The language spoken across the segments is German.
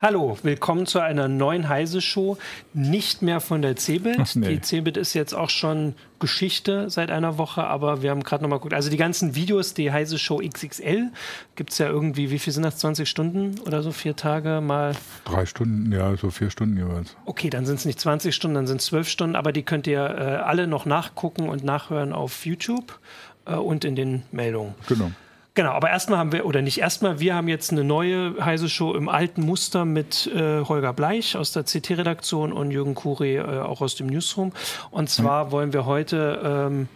Hallo, willkommen zu einer neuen Heise-Show. Nicht mehr von der Cebit. Nee. Die Cebit ist jetzt auch schon Geschichte seit einer Woche, aber wir haben gerade nochmal geguckt. Also die ganzen Videos, die Heise-Show XXL, gibt es ja irgendwie, wie viel sind das? 20 Stunden oder so? Vier Tage mal? Drei Stunden, ja, so vier Stunden jeweils. Okay, dann sind es nicht 20 Stunden, dann sind es 12 Stunden, aber die könnt ihr äh, alle noch nachgucken und nachhören auf YouTube äh, und in den Meldungen. Genau. Genau, aber erstmal haben wir, oder nicht erstmal, wir haben jetzt eine neue Heise Show im alten Muster mit äh, Holger Bleich aus der CT-Redaktion und Jürgen Kuri äh, auch aus dem Newsroom. Und zwar mhm. wollen wir heute ähm,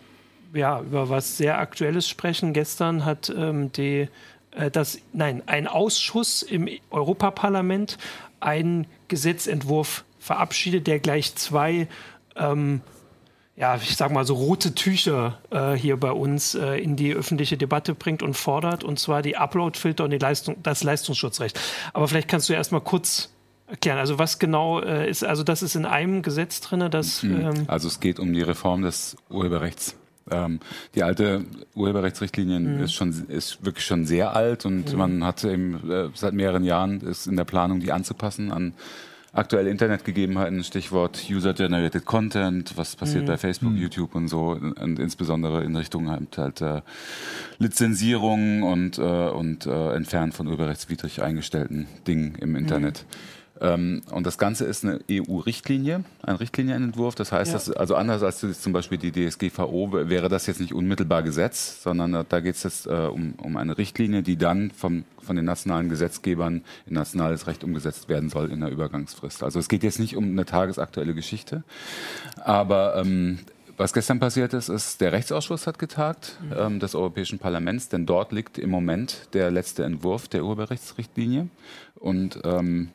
ja, über was sehr Aktuelles sprechen. Gestern hat ähm, die, äh, das, nein, ein Ausschuss im Europaparlament einen Gesetzentwurf verabschiedet, der gleich zwei ähm, ja, ich sag mal so rote Tücher äh, hier bei uns äh, in die öffentliche Debatte bringt und fordert, und zwar die Upload-Filter und die Leistung, das Leistungsschutzrecht. Aber vielleicht kannst du ja erstmal kurz erklären. Also was genau äh, ist, also das ist in einem Gesetz drin, das. Mhm. Ähm also es geht um die Reform des Urheberrechts. Ähm, die alte Urheberrechtsrichtlinie mhm. ist schon ist wirklich schon sehr alt und mhm. man hat eben äh, seit mehreren Jahren ist in der Planung, die anzupassen an aktuelle Internetgegebenheiten, Stichwort User-Generated Content, was passiert mhm. bei Facebook, mhm. YouTube und so, und insbesondere in Richtung halt, halt äh, Lizenzierung und, äh, und äh, Entfernen von urheberrechtswidrig eingestellten Dingen im Internet. Mhm. Ähm, und das Ganze ist eine EU-Richtlinie, ein Richtlinienentwurf. Das heißt, ja. dass, also anders als zum Beispiel die DSGVO wäre das jetzt nicht unmittelbar Gesetz, sondern da geht es jetzt äh, um, um eine Richtlinie, die dann vom, von den nationalen Gesetzgebern in nationales Recht umgesetzt werden soll in der Übergangsfrist. Also es geht jetzt nicht um eine tagesaktuelle Geschichte, aber ähm, was gestern passiert ist, ist, der Rechtsausschuss hat getagt mhm. ähm, des Europäischen Parlaments, denn dort liegt im Moment der letzte Entwurf der Urheberrechtsrichtlinie. Und ähm,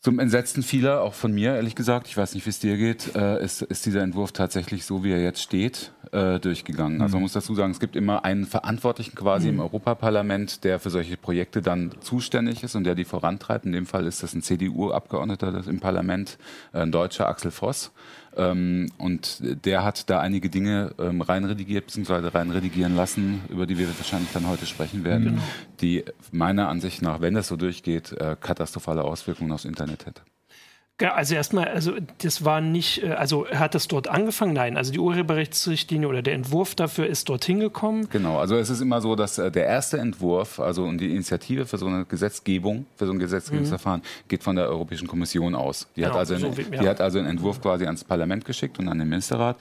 zum Entsetzen vieler, auch von mir ehrlich gesagt, ich weiß nicht, wie es dir geht, äh, ist, ist, dieser Entwurf tatsächlich so, wie er jetzt steht, äh, durchgegangen. Also man mhm. muss dazu sagen, es gibt immer einen Verantwortlichen quasi mhm. im Europaparlament, der für solche Projekte dann zuständig ist und der die vorantreibt. In dem Fall ist das ein CDU-Abgeordneter im Parlament, äh, ein Deutscher, Axel Voss. Ähm, und der hat da einige Dinge ähm, reinredigiert bzw. reinredigieren lassen, über die wir wahrscheinlich dann heute sprechen werden, genau. die meiner Ansicht nach, wenn das so durchgeht, äh, katastrophale Auswirkungen aufs Internet hätte. Also erstmal, also das war nicht, äh, also hat das dort angefangen? Nein, also die Urheberrechtsrichtlinie oder der Entwurf dafür ist dorthin gekommen. Genau, also es ist immer so, dass äh, der erste Entwurf, also und die Initiative für so eine Gesetzgebung, für so ein Gesetzgebungsverfahren, mhm. geht von der Europäischen Kommission aus. Die, genau, hat also so einen, wie, ja. die hat also einen Entwurf quasi ans Parlament geschickt und an den Ministerrat.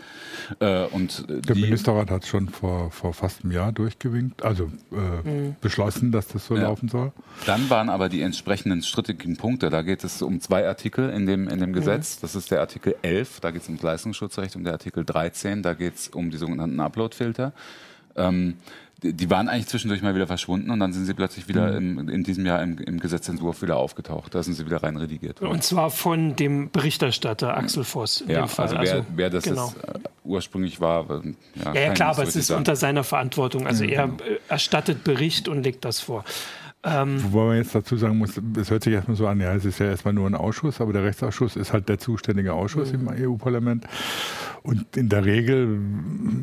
Äh, und der Ministerrat hat schon vor, vor fast einem Jahr durchgewinkt, also äh, mhm. beschlossen, dass das so ja. laufen soll. Dann waren aber die entsprechenden strittigen Punkte. Da geht es um zwei Artikel in in dem, in dem Gesetz. Das ist der Artikel 11, da geht es ums Leistungsschutzrecht und der Artikel 13, da geht es um die sogenannten Upload-Filter. Ähm, die, die, waren eigentlich zwischendurch mal wieder verschwunden und dann sind sie plötzlich wieder mhm. im, in diesem Jahr im, im, Gesetzentwurf wieder aufgetaucht. Da sind sie wieder rein redigiert worden. Und zwar von dem Berichterstatter Axel Voss. In ja, dem Fall. Also, wer, also, wer das genau. ist, äh, ursprünglich war. Ja, ja, ja klar, aber es ist sagen. unter seiner Verantwortung. Also mhm. er erstattet Bericht und legt das vor. Ähm, Wobei man jetzt dazu sagen muss, es hört sich erstmal so an, ja, es ist ja erstmal nur ein Ausschuss, aber der Rechtsausschuss ist halt der zuständige Ausschuss mhm. im EU-Parlament. Und in der Regel,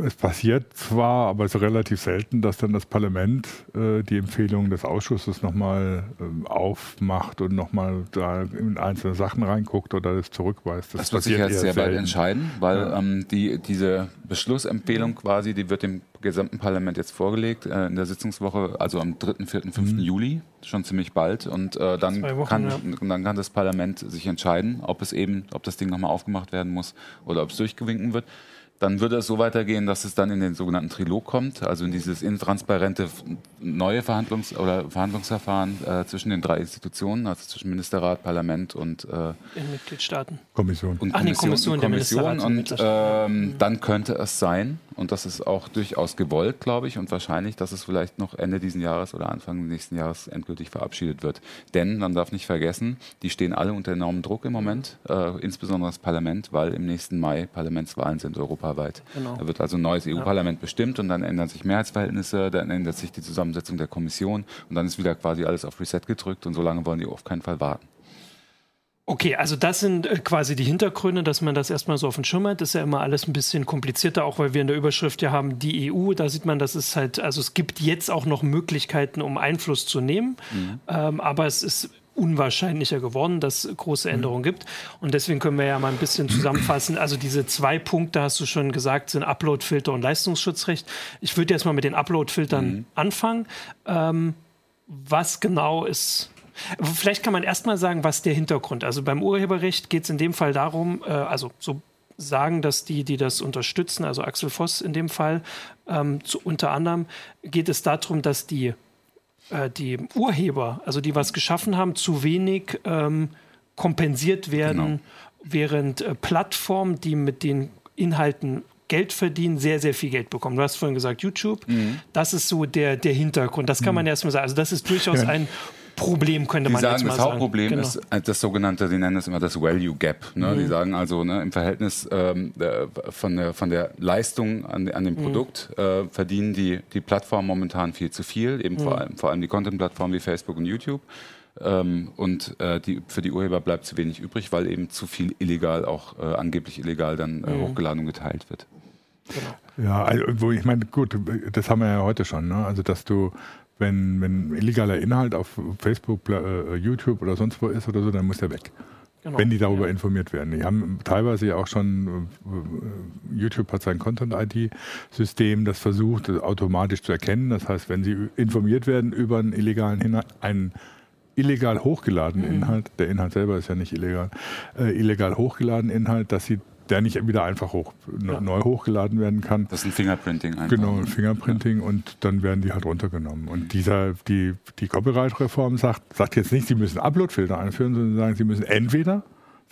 es passiert zwar, aber es ist relativ selten, dass dann das Parlament äh, die Empfehlungen des Ausschusses nochmal äh, aufmacht und nochmal da in einzelne Sachen reinguckt oder das zurückweist. Das, das wird sich jetzt sehr selten. bald entscheiden, weil ja. ähm, die, diese Beschlussempfehlung quasi, die wird dem gesamten Parlament jetzt vorgelegt äh, in der Sitzungswoche, also am 3., 4., 5. Mhm. Juli, schon ziemlich bald. Und äh, dann, Wochen, kann, ja. dann kann das Parlament sich entscheiden, ob es eben, ob das Ding nochmal aufgemacht werden muss oder ob es durchgewinken wird dann würde es so weitergehen, dass es dann in den sogenannten Trilog kommt, also in dieses intransparente neue Verhandlungs- oder Verhandlungsverfahren äh, zwischen den drei Institutionen, also zwischen Ministerrat, Parlament und äh, den Mitgliedstaaten. Kommission. Und Ach, Kommission, nee, Kommission, und, Kommission. und ähm, dann könnte es sein, und das ist auch durchaus gewollt, glaube ich, und wahrscheinlich, dass es vielleicht noch Ende diesen Jahres oder Anfang nächsten Jahres endgültig verabschiedet wird. Denn man darf nicht vergessen, die stehen alle unter enormem Druck im Moment, äh, insbesondere das Parlament, weil im nächsten Mai Parlamentswahlen sind europaweit. Genau. Da wird also ein neues EU-Parlament ja. bestimmt und dann ändern sich Mehrheitsverhältnisse, dann ändert sich die Zusammensetzung der Kommission und dann ist wieder quasi alles auf Reset gedrückt und so lange wollen die auf keinen Fall warten. Okay, also das sind äh, quasi die Hintergründe, dass man das erstmal so auf den Schirm hat. Das ist ja immer alles ein bisschen komplizierter, auch weil wir in der Überschrift ja haben, die EU. Da sieht man, dass es halt, also es gibt jetzt auch noch Möglichkeiten, um Einfluss zu nehmen. Mhm. Ähm, aber es ist unwahrscheinlicher geworden, dass es große mhm. Änderungen gibt. Und deswegen können wir ja mal ein bisschen zusammenfassen. Also diese zwei Punkte, hast du schon gesagt, sind Uploadfilter und Leistungsschutzrecht. Ich würde jetzt mal mit den Uploadfiltern mhm. anfangen. Ähm, was genau ist Vielleicht kann man erstmal sagen, was der Hintergrund. Also beim Urheberrecht geht es in dem Fall darum, äh, also so sagen, dass die, die das unterstützen, also Axel Voss in dem Fall, ähm, zu, unter anderem geht es darum, dass die äh, die Urheber, also die was geschaffen haben, zu wenig ähm, kompensiert werden, genau. während äh, Plattformen, die mit den Inhalten Geld verdienen, sehr, sehr viel Geld bekommen. Du hast vorhin gesagt, YouTube, mhm. das ist so der, der Hintergrund. Das kann man mhm. erstmal sagen. Also das ist durchaus ja. ein Problem, könnte die man sagen, jetzt mal das sagen. Hauptproblem genau. ist äh, das sogenannte, sie nennen es immer das Value Gap. Ne? Mhm. Die sagen also, ne, im Verhältnis ähm, von, der, von der Leistung an, an dem mhm. Produkt äh, verdienen die, die Plattformen momentan viel zu viel, eben mhm. vor, allem, vor allem die Content-Plattformen wie Facebook und YouTube. Ähm, und äh, die, für die Urheber bleibt zu wenig übrig, weil eben zu viel illegal, auch äh, angeblich illegal dann äh, mhm. hochgeladen und geteilt wird. Genau. Ja, also, ich meine, gut, das haben wir ja heute schon, ne? also dass du wenn, wenn illegaler Inhalt auf Facebook, äh, YouTube oder sonst wo ist oder so, dann muss der weg. Genau. Wenn die darüber ja. informiert werden. Die haben teilweise ja auch schon, äh, YouTube hat sein Content-ID-System, das versucht, das automatisch zu erkennen. Das heißt, wenn sie informiert werden über einen illegalen Inhalt, einen illegal hochgeladenen mhm. Inhalt, der Inhalt selber ist ja nicht illegal, äh, illegal hochgeladenen Inhalt, dass sie der nicht wieder einfach hoch, ja. neu hochgeladen werden kann. Das ist ein Fingerprinting einfach. Genau, ein Fingerprinting ja. und dann werden die halt runtergenommen. Und dieser, die, die Copyright-Reform sagt, sagt jetzt nicht, sie müssen Uploadfilter einführen, sondern sagen, sie müssen entweder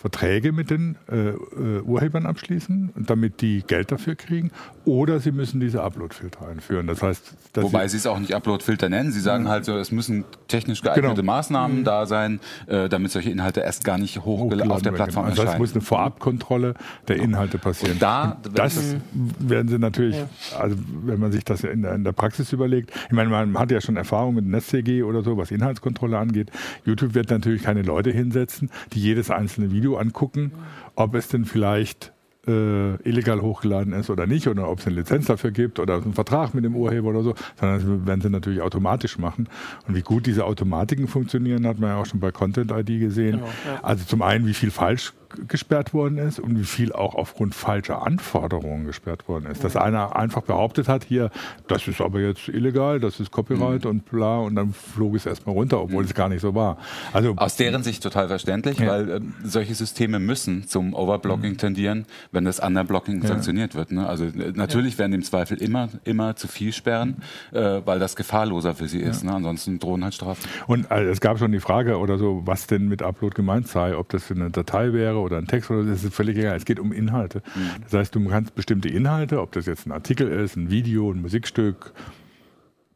Verträge mit den äh, äh, Urhebern abschließen, damit die Geld dafür kriegen, oder sie müssen diese Uploadfilter einführen. Das heißt, wobei sie es auch nicht Uploadfilter nennen. Sie sagen halt so, es müssen technisch geeignete genau. Maßnahmen mhm. da sein, äh, damit solche Inhalte erst gar nicht hochgeladen auf der Plattform genau. erscheinen. Also es muss eine Vorabkontrolle der Inhalte passieren. Und da, das werden sie natürlich, also wenn man sich das in der, in der, Praxis überlegt, ich meine, man hat ja schon Erfahrung mit NetzDG oder so, was Inhaltskontrolle angeht. YouTube wird natürlich keine Leute hinsetzen, die jedes einzelne Video Video angucken, ob es denn vielleicht äh, illegal hochgeladen ist oder nicht oder ob es eine Lizenz dafür gibt oder einen Vertrag mit dem Urheber oder so, sondern das werden sie natürlich automatisch machen. Und wie gut diese Automatiken funktionieren, hat man ja auch schon bei Content ID gesehen. Genau, ja. Also zum einen, wie viel falsch gesperrt worden ist und wie viel auch aufgrund falscher Anforderungen gesperrt worden ist. Dass einer einfach behauptet hat, hier, das ist aber jetzt illegal, das ist Copyright mhm. und bla, und dann flog es erstmal runter, obwohl mhm. es gar nicht so war. Also, Aus deren Sicht total verständlich, ja. weil äh, solche Systeme müssen zum Overblocking mhm. tendieren, wenn das Underblocking ja. sanktioniert wird. Ne? Also äh, natürlich ja. werden im Zweifel immer, immer zu viel sperren, äh, weil das gefahrloser für sie ist. Ne? Ansonsten drohen halt Strafen. Und also, es gab schon die Frage oder so, was denn mit Upload gemeint sei, ob das eine Datei wäre oder ein Text oder das ist völlig egal. Es geht um Inhalte. Mhm. Das heißt, du kannst bestimmte Inhalte, ob das jetzt ein Artikel ist, ein Video, ein Musikstück,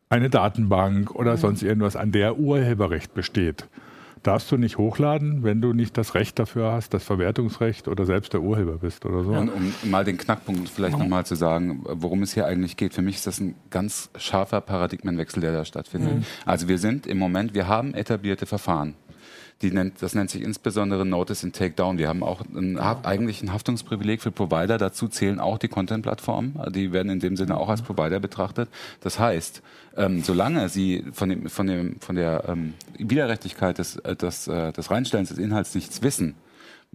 eine Datenbank oder mhm. sonst irgendwas, an der Urheberrecht besteht, darfst du nicht hochladen, wenn du nicht das Recht dafür hast, das Verwertungsrecht oder selbst der Urheber bist oder so. Ja, um mal den Knackpunkt vielleicht nochmal zu sagen, worum es hier eigentlich geht. Für mich ist das ein ganz scharfer Paradigmenwechsel, der da stattfindet. Mhm. Also wir sind im Moment, wir haben etablierte Verfahren. Die nennt, das nennt sich insbesondere Notice and Takedown. Wir haben auch ein, eigentlich ein Haftungsprivileg für Provider. Dazu zählen auch die Content-Plattformen. Die werden in dem Sinne auch als Provider betrachtet. Das heißt, ähm, solange sie von, dem, von, dem, von der ähm, Widerrechtlichkeit des, äh, des, äh, des Reinstellens des Inhalts nichts wissen,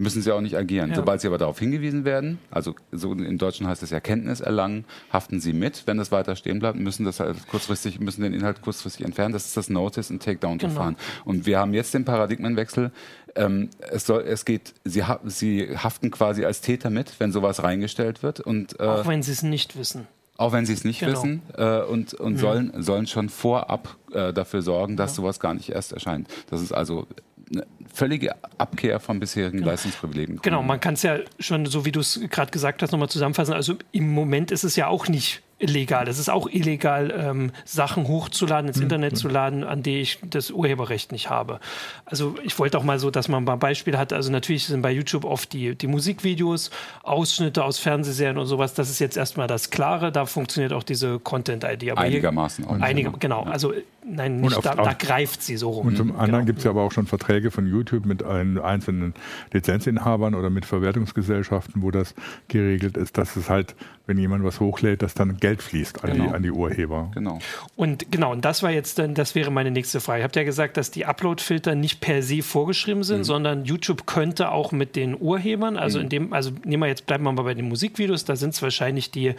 müssen sie auch nicht agieren. Ja. Sobald sie aber darauf hingewiesen werden, also so in Deutschen heißt es Erkenntnis erlangen, haften sie mit. Wenn das weiter stehen bleibt, müssen das halt kurzfristig, müssen den Inhalt kurzfristig entfernen. Das ist das Notice und Takedown-Verfahren. Genau. Und wir haben jetzt den Paradigmenwechsel. Ähm, es soll, es geht, sie, ha sie haften quasi als Täter mit, wenn sowas reingestellt wird. Und, äh, auch wenn sie es nicht wissen. Auch wenn sie es nicht genau. wissen äh, und, und mhm. sollen, sollen schon vorab äh, dafür sorgen, dass ja. sowas gar nicht erst erscheint. Das ist also eine völlige Abkehr von bisherigen genau. Leistungsprivilegien. Genau, man kann es ja schon, so wie du es gerade gesagt hast, nochmal zusammenfassen. Also im Moment ist es ja auch nicht illegal. Es ist auch illegal, ähm, Sachen hochzuladen, ins mhm. Internet zu laden, an die ich das Urheberrecht nicht habe. Also ich wollte auch mal so, dass man mal Beispiele hat. Also natürlich sind bei YouTube oft die, die Musikvideos, Ausschnitte aus Fernsehserien und sowas. Das ist jetzt erstmal das Klare. Da funktioniert auch diese Content-ID. Einigermaßen. Hier, einige, genau. Ja. Also nein, nicht auf, da, da, greift sie so rum. Und zum genau. anderen gibt es ja aber auch schon Verträge von YouTube mit einzelnen Lizenzinhabern oder mit Verwertungsgesellschaften, wo das geregelt ist, dass es halt, wenn jemand was hochlädt, dass dann Geld fließt an, genau. die, an die Urheber. Genau. Und genau, und das war jetzt dann, das wäre meine nächste Frage. Ihr habt ja gesagt, dass die Upload-Filter nicht per se vorgeschrieben sind, mhm. sondern YouTube könnte auch mit den Urhebern, also mhm. in dem, also nehmen wir jetzt, bleiben wir mal bei den Musikvideos, da sind es wahrscheinlich die,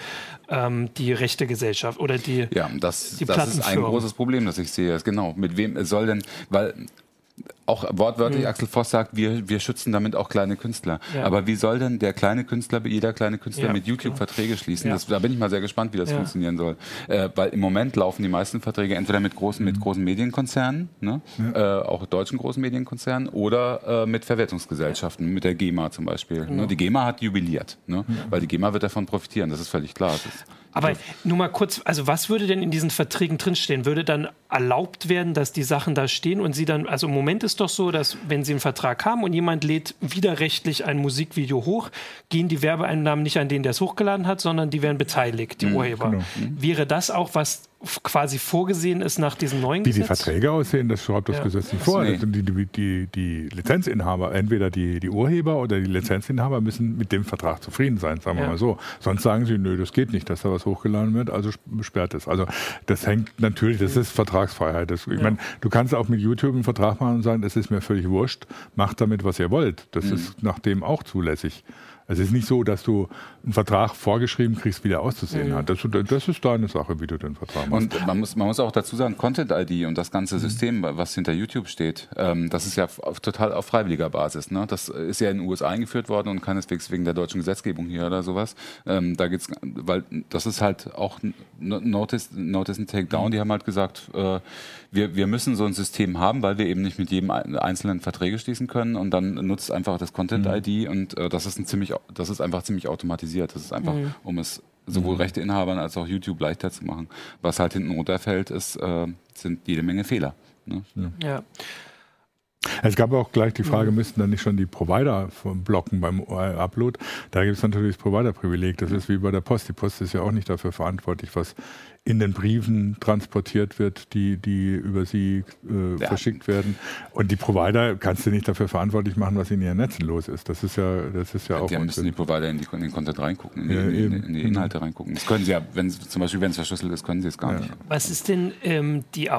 ähm, die rechte Gesellschaft oder die. Ja, das, die das ist ein großes Problem, das ich sehe. Genau. Mit wem soll denn, weil auch wortwörtlich mhm. Axel Voss sagt, wir, wir schützen damit auch kleine Künstler. Ja. Aber wie soll denn der kleine Künstler, jeder kleine Künstler ja, mit YouTube genau. Verträge schließen? Ja. Das, da bin ich mal sehr gespannt, wie das funktionieren soll. Äh, weil im Moment laufen die meisten Verträge entweder mit großen, mit mhm. großen Medienkonzernen, ne? äh, auch deutschen großen Medienkonzernen, oder äh, mit Verwertungsgesellschaften, mit der GEMA zum Beispiel. Ne? Genau. Die GEMA hat jubiliert, ne? weil die GEMA wird davon profitieren, das ist völlig klar. Das aber nur mal kurz, also was würde denn in diesen Verträgen drinstehen? Würde dann erlaubt werden, dass die Sachen da stehen und sie dann, also im Moment ist doch so, dass wenn sie einen Vertrag haben und jemand lädt widerrechtlich ein Musikvideo hoch, gehen die Werbeeinnahmen nicht an den, der es hochgeladen hat, sondern die werden beteiligt, die mhm, Urheber. Genau. Mhm. Wäre das auch was quasi vorgesehen ist nach diesem neuen Wie Gesetz? Wie die Verträge aussehen, das schreibt das ja. Gesetz nicht vor. Nee. Die, die, die, die, Lizenzinhaber, entweder die, die Urheber oder die Lizenzinhaber müssen mit dem Vertrag zufrieden sein, sagen wir ja. mal so. Sonst sagen sie, nö, das geht nicht, dass da was hochgeladen wird, also sperrt es. Also das hängt natürlich, das ist Vertragsfreiheit. Das, ich ja. meine, du kannst auch mit YouTube einen Vertrag machen und sagen, das ist mir völlig wurscht, macht damit, was ihr wollt. Das mhm. ist nach dem auch zulässig. Es ist nicht so, dass du einen Vertrag vorgeschrieben kriegst, wie der auszusehen mhm. hat. Das, das, ist deine Sache, wie du den Vertrag machst. Und man muss, man muss auch dazu sagen, Content-ID und das ganze mhm. System, was hinter YouTube steht, ähm, das ist ja auf, total auf freiwilliger Basis. Ne? Das ist ja in den USA eingeführt worden und keineswegs wegen der deutschen Gesetzgebung hier oder sowas. Ähm, da geht's, weil das ist halt auch Notice, Notice and Takedown, die haben halt gesagt, äh, wir, wir müssen so ein System haben, weil wir eben nicht mit jedem einzelnen Verträge schließen können und dann nutzt einfach das Content-ID mhm. und äh, das ist ein ziemlich, das ist einfach ziemlich automatisiert. Das ist einfach, mhm. um es sowohl mhm. Rechteinhabern als auch YouTube leichter zu machen. Was halt hinten runterfällt, ist, äh, sind jede Menge Fehler. Ne? ja. ja. Es gab auch gleich die Frage, mhm. müssten dann nicht schon die Provider blocken beim Upload? Da gibt es natürlich das Provider-Privileg. Das ist wie bei der Post. Die Post ist ja auch nicht dafür verantwortlich, was in den Briefen transportiert wird, die, die über sie äh, ja. verschickt werden. Und die Provider kannst du nicht dafür verantwortlich machen, was in ihren Netzen los ist. Das ist ja, das ist ja, ja auch. Ja, müssen die Provider in, die, in, den Content reingucken, in, ja, die, in, in die, Inhalte reingucken. Das können sie ja, wenn zum Beispiel, wenn es verschlüsselt ist, können sie es gar nicht. Was ist denn ähm, die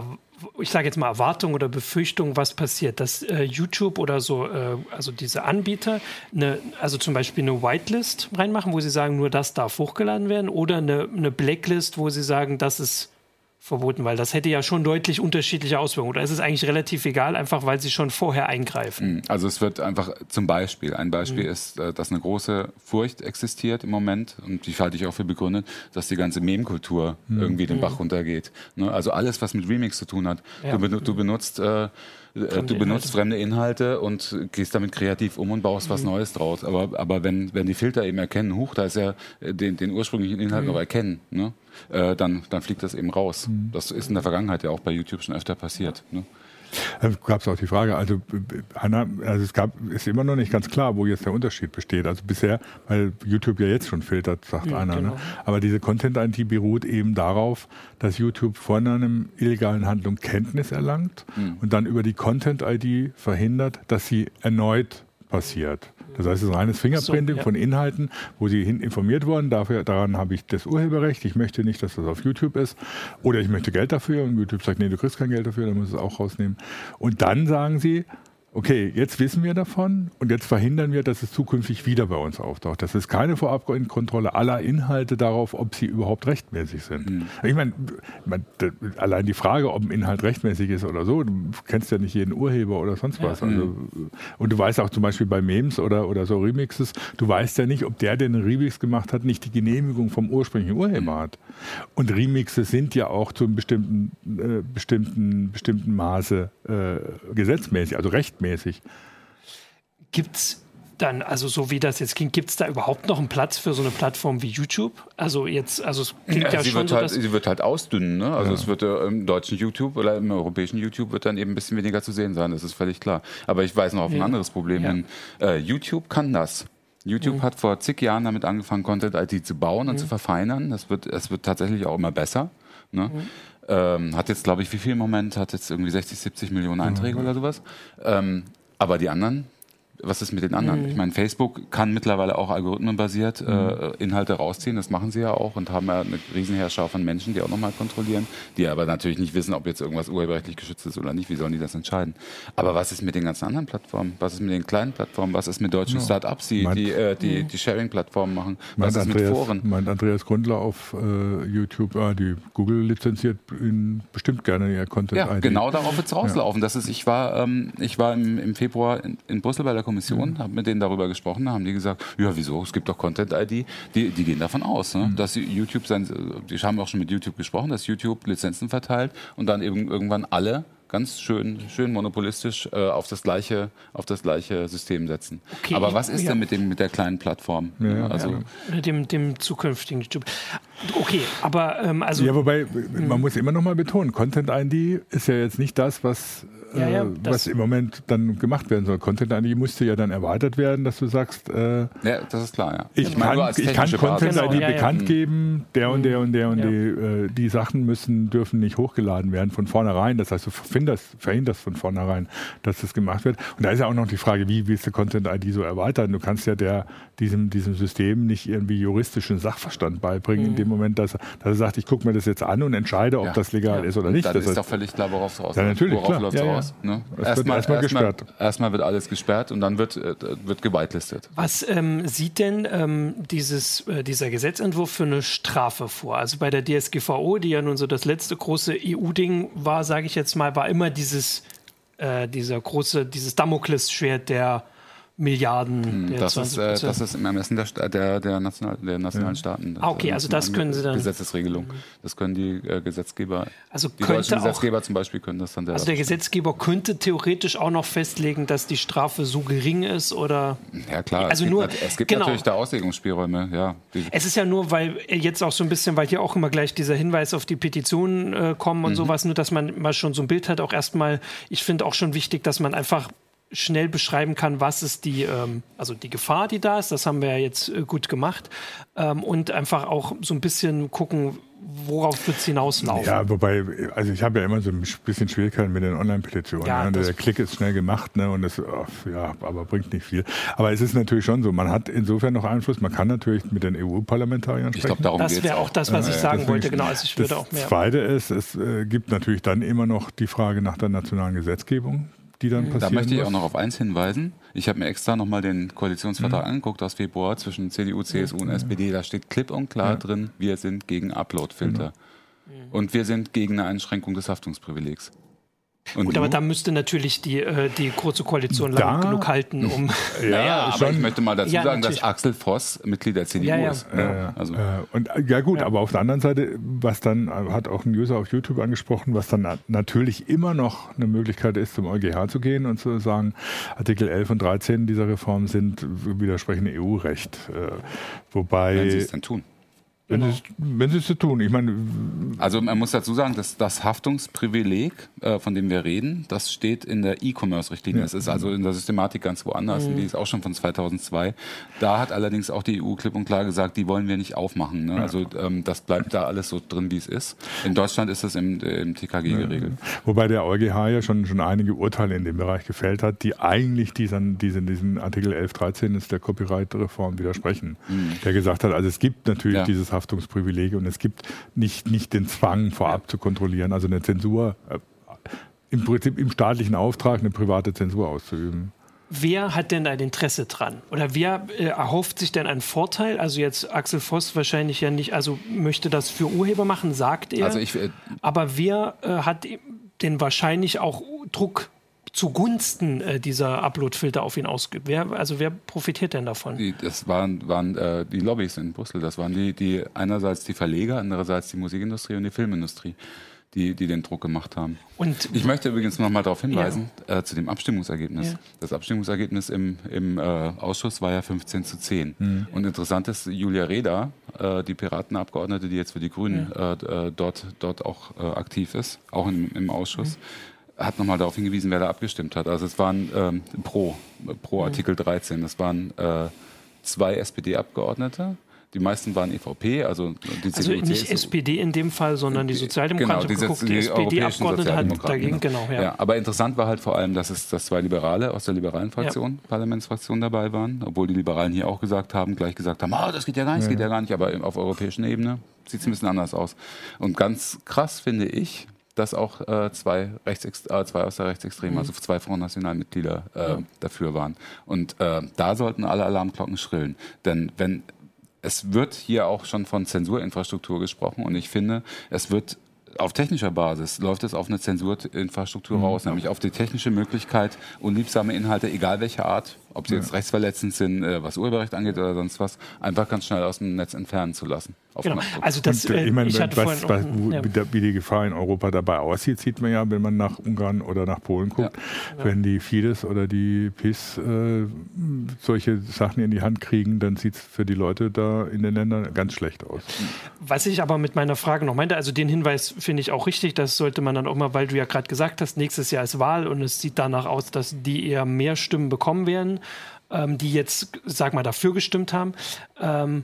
ich sage jetzt mal Erwartung oder Befürchtung, was passiert, dass äh, YouTube oder so, äh, also diese Anbieter, eine, also zum Beispiel eine Whitelist reinmachen, wo sie sagen, nur das darf hochgeladen werden, oder eine, eine Blacklist, wo sie sagen, das ist verboten, weil das hätte ja schon deutlich unterschiedliche Auswirkungen. Oder ist es eigentlich relativ egal, einfach weil sie schon vorher eingreifen? Hm, also es wird einfach zum Beispiel, ein Beispiel mhm. ist, äh, dass eine große Furcht existiert im Moment und die halte ich auch für begründet, dass die ganze Meme-Kultur mhm. irgendwie den Bach hm. runtergeht. Ne? Also alles, was mit Remix zu tun hat. Ja. Du, du, benutzt äh, Fremde du benutzt Inhalte. fremde Inhalte und gehst damit kreativ um und baust mhm. was Neues draus. Aber, aber wenn, wenn die Filter eben erkennen, huch, da ist ja äh, den, den ursprünglichen Inhalt mhm. noch erkennen, ne? Äh, dann, dann fliegt das eben raus. Mhm. Das ist in der Vergangenheit ja auch bei YouTube schon öfter passiert. Ne? Da gab es auch die Frage, also Hanna, also es gab, ist immer noch nicht ganz klar, wo jetzt der Unterschied besteht. Also bisher, weil YouTube ja jetzt schon filtert, sagt ja, einer. Ne? Genau. Ne? Aber diese Content-ID beruht eben darauf, dass YouTube von einem illegalen Handlung Kenntnis erlangt mhm. und dann über die Content-ID verhindert, dass sie erneut passiert. Das heißt, es ist reines Fingerprinting so, ja. von Inhalten, wo Sie informiert wurden, dafür, daran habe ich das Urheberrecht, ich möchte nicht, dass das auf YouTube ist. Oder ich möchte Geld dafür und YouTube sagt, nee, du kriegst kein Geld dafür, dann muss es auch rausnehmen. Und dann sagen Sie, okay, jetzt wissen wir davon und jetzt verhindern wir, dass es zukünftig wieder bei uns auftaucht. Das ist keine Vorabkontrolle aller Inhalte darauf, ob sie überhaupt rechtmäßig sind. Mhm. Ich meine, allein die Frage, ob ein Inhalt rechtmäßig ist oder so, du kennst ja nicht jeden Urheber oder sonst was. Ja. Also, und du weißt auch zum Beispiel bei Memes oder, oder so Remixes, du weißt ja nicht, ob der, der einen Remix gemacht hat, nicht die Genehmigung vom ursprünglichen Urheber mhm. hat. Und Remixes sind ja auch zu einem bestimmten, äh, bestimmten, bestimmten Maße äh, gesetzmäßig, also rechtmäßig mäßig. Gibt es dann, also so wie das jetzt klingt, gibt es da überhaupt noch einen Platz für so eine Plattform wie YouTube? Also jetzt, also es klingt ja, ja sie schon wird so, halt, Sie wird halt ausdünnen, ne? Also ja. es wird äh, im deutschen YouTube oder im europäischen YouTube wird dann eben ein bisschen weniger zu sehen sein, das ist völlig klar. Aber ich weise noch auf ein ja. anderes Problem hin. Äh, YouTube kann das. YouTube mhm. hat vor zig Jahren damit angefangen, Content-IT zu bauen und mhm. zu verfeinern. Das wird, es wird tatsächlich auch immer besser. Ne? Mhm. Ähm, hat jetzt, glaube ich, wie viel im Moment? Hat jetzt irgendwie 60, 70 Millionen Einträge mhm. oder sowas. Ähm, aber die anderen, was ist mit den anderen? Mhm. Ich meine, Facebook kann mittlerweile auch algorithmenbasiert äh, mhm. äh, Inhalte rausziehen. Das machen sie ja auch und haben ja eine Riesenherrscher von Menschen, die auch nochmal kontrollieren, die aber natürlich nicht wissen, ob jetzt irgendwas urheberrechtlich geschützt ist oder nicht. Wie sollen die das entscheiden? Aber was ist mit den ganzen anderen Plattformen? Was ist mit den kleinen Plattformen? Was ist mit deutschen ja. Start-ups, die die, äh, die, die Sharing-Plattformen machen? Was ist Andreas, mit Foren? Meint Andreas Grundler auf äh, YouTube, ah, die Google lizenziert bestimmt gerne ihr Content Ja, genau darauf wird es rauslaufen. Ja. Das ist, ich war, ähm, ich war im, im Februar in, in Brüssel bei der Kommission, mhm. habe mit denen darüber gesprochen, haben die gesagt, ja, wieso? Es gibt doch Content-ID. Die, die gehen davon aus, ne? mhm. dass YouTube sein, die haben auch schon mit YouTube gesprochen, dass YouTube Lizenzen verteilt und dann eben irgendwann alle ganz schön, schön monopolistisch äh, auf, das gleiche, auf das gleiche System setzen. Okay, Aber was ist ja. denn mit, dem, mit der kleinen Plattform? Ja, also, ja. Dem, dem zukünftigen YouTube. Okay, aber ähm, also. Ja, wobei, man hm. muss immer noch mal betonen, Content ID ist ja jetzt nicht das, was ja, ja, äh, was im Moment dann gemacht werden soll. Content ID musste ja dann erweitert werden, dass du sagst, äh, ja, das ist klar, ja. Ich, kann, ich kann Content ID genau, bekannt ja. geben, der und der und der und die, äh, die Sachen müssen, dürfen nicht hochgeladen werden von vornherein. Das heißt, du verhinderst, verhinderst von vornherein, dass das gemacht wird. Und da ist ja auch noch die Frage, wie willst du Content ID so erweitern? Du kannst ja der, diesem, diesem System nicht irgendwie juristischen Sachverstand beibringen, mhm. in dem Moment, dass, dass er sagt, ich gucke mir das jetzt an und entscheide, ob das legal ist oder nicht. Dann das ist doch völlig klar, worauf es rausläuft. Ja, natürlich, worauf läuft es raus? Aus. Ne? Erstmal, erstmal, gesperrt. Erstmal wird alles gesperrt und dann wird, äh, wird gewitelistet. Was ähm, sieht denn ähm, dieses, äh, dieser Gesetzentwurf für eine Strafe vor? Also bei der DSGVO, die ja nun so das letzte große EU-Ding war, sage ich jetzt mal, war immer dieses, äh, dieser große, dieses Damoklesschwert der Milliarden. Hm, das, ist, äh, das ist im Ermessen der, der, der, National, der nationalen ja. Staaten. Ah, okay, also das können Sie dann. Gesetzesregelung. Das können die äh, Gesetzgeber. Also die deutschen Gesetzgeber zum Beispiel können das dann. Also der Gesetzgeber könnte theoretisch auch noch festlegen, dass die Strafe so gering ist oder. Ja klar. Also es nur. Gibt, es gibt genau. natürlich da Auslegungsspielräume. Ja. Es ist ja nur, weil jetzt auch so ein bisschen, weil hier auch immer gleich dieser Hinweis auf die Petitionen äh, kommen und mhm. sowas, nur dass man mal schon so ein Bild hat. Auch erstmal. Ich finde auch schon wichtig, dass man einfach schnell beschreiben kann, was ist die, ähm, also die Gefahr, die da ist. Das haben wir ja jetzt äh, gut gemacht. Ähm, und einfach auch so ein bisschen gucken, worauf wird es hinauslaufen? Ja, wobei, also ich habe ja immer so ein bisschen Schwierigkeiten mit den Online-Petitionen. Ja, ne? Der Klick ist schnell gemacht, ne? Und das, oh, ja, aber bringt nicht viel. Aber es ist natürlich schon so, man hat insofern noch Einfluss. Man kann natürlich mit den EU-Parlamentariern sprechen. Ich glaube, darum Das wäre auch das, was ich sagen Deswegen, wollte. Genau, also ich würde auch mehr. Das Zweite ist, es äh, gibt natürlich dann immer noch die Frage nach der nationalen Gesetzgebung die dann passieren Da möchte ich auch noch auf eins hinweisen. Ich habe mir extra nochmal den Koalitionsvertrag mhm. angeguckt aus Februar zwischen CDU, CSU und SPD. Da steht klipp und klar ja. drin, wir sind gegen Uploadfilter. Genau. Und wir sind gegen eine Einschränkung des Haftungsprivilegs. Und Gut, aber da müsste natürlich die, äh, die große Koalition da, lang genug halten, um. ja, naja, aber schon. ich möchte mal dazu ja, sagen, natürlich. dass Axel Voss Mitglied der CDU ja, ist. Ne? Also. Äh, und, ja, gut, aber auf der anderen Seite, was dann, hat auch ein User auf YouTube angesprochen, was dann natürlich immer noch eine Möglichkeit ist, zum EuGH zu gehen und zu sagen, Artikel 11 und 13 dieser Reform sind widersprechen EU-Recht. Äh, wobei. Wenn sie es dann tun. Wenn, genau. sie, wenn sie es zu tun. Ich meine, also man muss dazu sagen, dass das Haftungsprivileg, äh, von dem wir reden, das steht in der E-Commerce-Richtlinie. Ja. Das ist also in der Systematik ganz woanders. Mhm. Die ist auch schon von 2002. Da hat allerdings auch die EU klipp und klar gesagt, die wollen wir nicht aufmachen. Ne? Ja. Also ähm, das bleibt da alles so drin, wie es ist. In Deutschland ist das im, im TKG ja. geregelt. Wobei der EuGH ja schon, schon einige Urteile in dem Bereich gefällt hat, die eigentlich diesen, diesen, diesen Artikel 11, 13 ist der Copyright-Reform widersprechen. Mhm. Der gesagt hat, also es gibt natürlich dieses Haftungsprivileg und es gibt nicht, nicht den Zwang vorab zu kontrollieren, also eine Zensur, äh, im Prinzip im staatlichen Auftrag eine private Zensur auszuüben. Wer hat denn ein Interesse dran? Oder wer äh, erhofft sich denn einen Vorteil? Also jetzt Axel Voss wahrscheinlich ja nicht, also möchte das für Urheber machen, sagt er. Also ich, äh, aber wer äh, hat denn wahrscheinlich auch Druck zugunsten äh, dieser Upload-Filter auf ihn ausgeübt? Wer, also wer profitiert denn davon? Die, das waren, waren äh, die Lobbys in Brüssel. Das waren die, die einerseits die Verleger, andererseits die Musikindustrie und die Filmindustrie. Die, die den Druck gemacht haben. Und ich möchte übrigens noch mal darauf hinweisen, ja. äh, zu dem Abstimmungsergebnis. Ja. Das Abstimmungsergebnis im, im äh, Ausschuss war ja 15 zu 10. Mhm. Und interessant ist, Julia Reda, äh, die Piratenabgeordnete, die jetzt für die Grünen ja. Äh, dort, dort auch äh, aktiv ist, auch im, im Ausschuss, mhm hat nochmal darauf hingewiesen, wer da abgestimmt hat. Also es waren ähm, pro, pro mhm. Artikel 13. Es waren äh, zwei SPD-Abgeordnete, Die meisten waren EVP, also die CDU, Also nicht CSU. SPD in dem Fall, sondern die Sozialdemokraten. Genau, die, geguckt, die, die SPD-Abgeordnete hat dagegen, genau. genau ja. ja. Aber interessant war halt vor allem, dass es dass zwei Liberale aus der liberalen Fraktion, ja. Parlamentsfraktion dabei waren, obwohl die Liberalen hier auch gesagt haben, gleich gesagt haben, ah, das geht ja gar nicht, das geht ja gar nicht, aber auf europäischer Ebene sieht es ein bisschen anders aus. Und ganz krass finde ich, dass auch äh, zwei, Rechtsext äh, zwei aus der Rechtsextremen, mhm. also zwei Front National-Mitglieder äh, ja. dafür waren. Und äh, da sollten alle Alarmglocken schrillen. Denn wenn es wird hier auch schon von Zensurinfrastruktur gesprochen und ich finde, es wird auf technischer Basis läuft es auf eine Zensurinfrastruktur mhm. raus, nämlich auf die technische Möglichkeit, unliebsame Inhalte, egal welcher Art, ob sie ja. jetzt rechtsverletzend sind, äh, was Urheberrecht angeht oder sonst was, einfach ganz schnell aus dem Netz entfernen zu lassen. Genau. Also das, und, äh, ich meine, ich was, was, was, ja. wie die Gefahr in Europa dabei aussieht, sieht man ja, wenn man nach Ungarn oder nach Polen guckt. Ja. Wenn die Fidesz oder die PIS äh, solche Sachen in die Hand kriegen, dann sieht es für die Leute da in den Ländern ganz schlecht aus. Was ich aber mit meiner Frage noch meinte, also den Hinweis finde ich auch richtig, das sollte man dann auch mal, weil du ja gerade gesagt hast, nächstes Jahr ist Wahl und es sieht danach aus, dass die eher mehr Stimmen bekommen werden ähm, die jetzt, sag mal, dafür gestimmt haben. Ähm,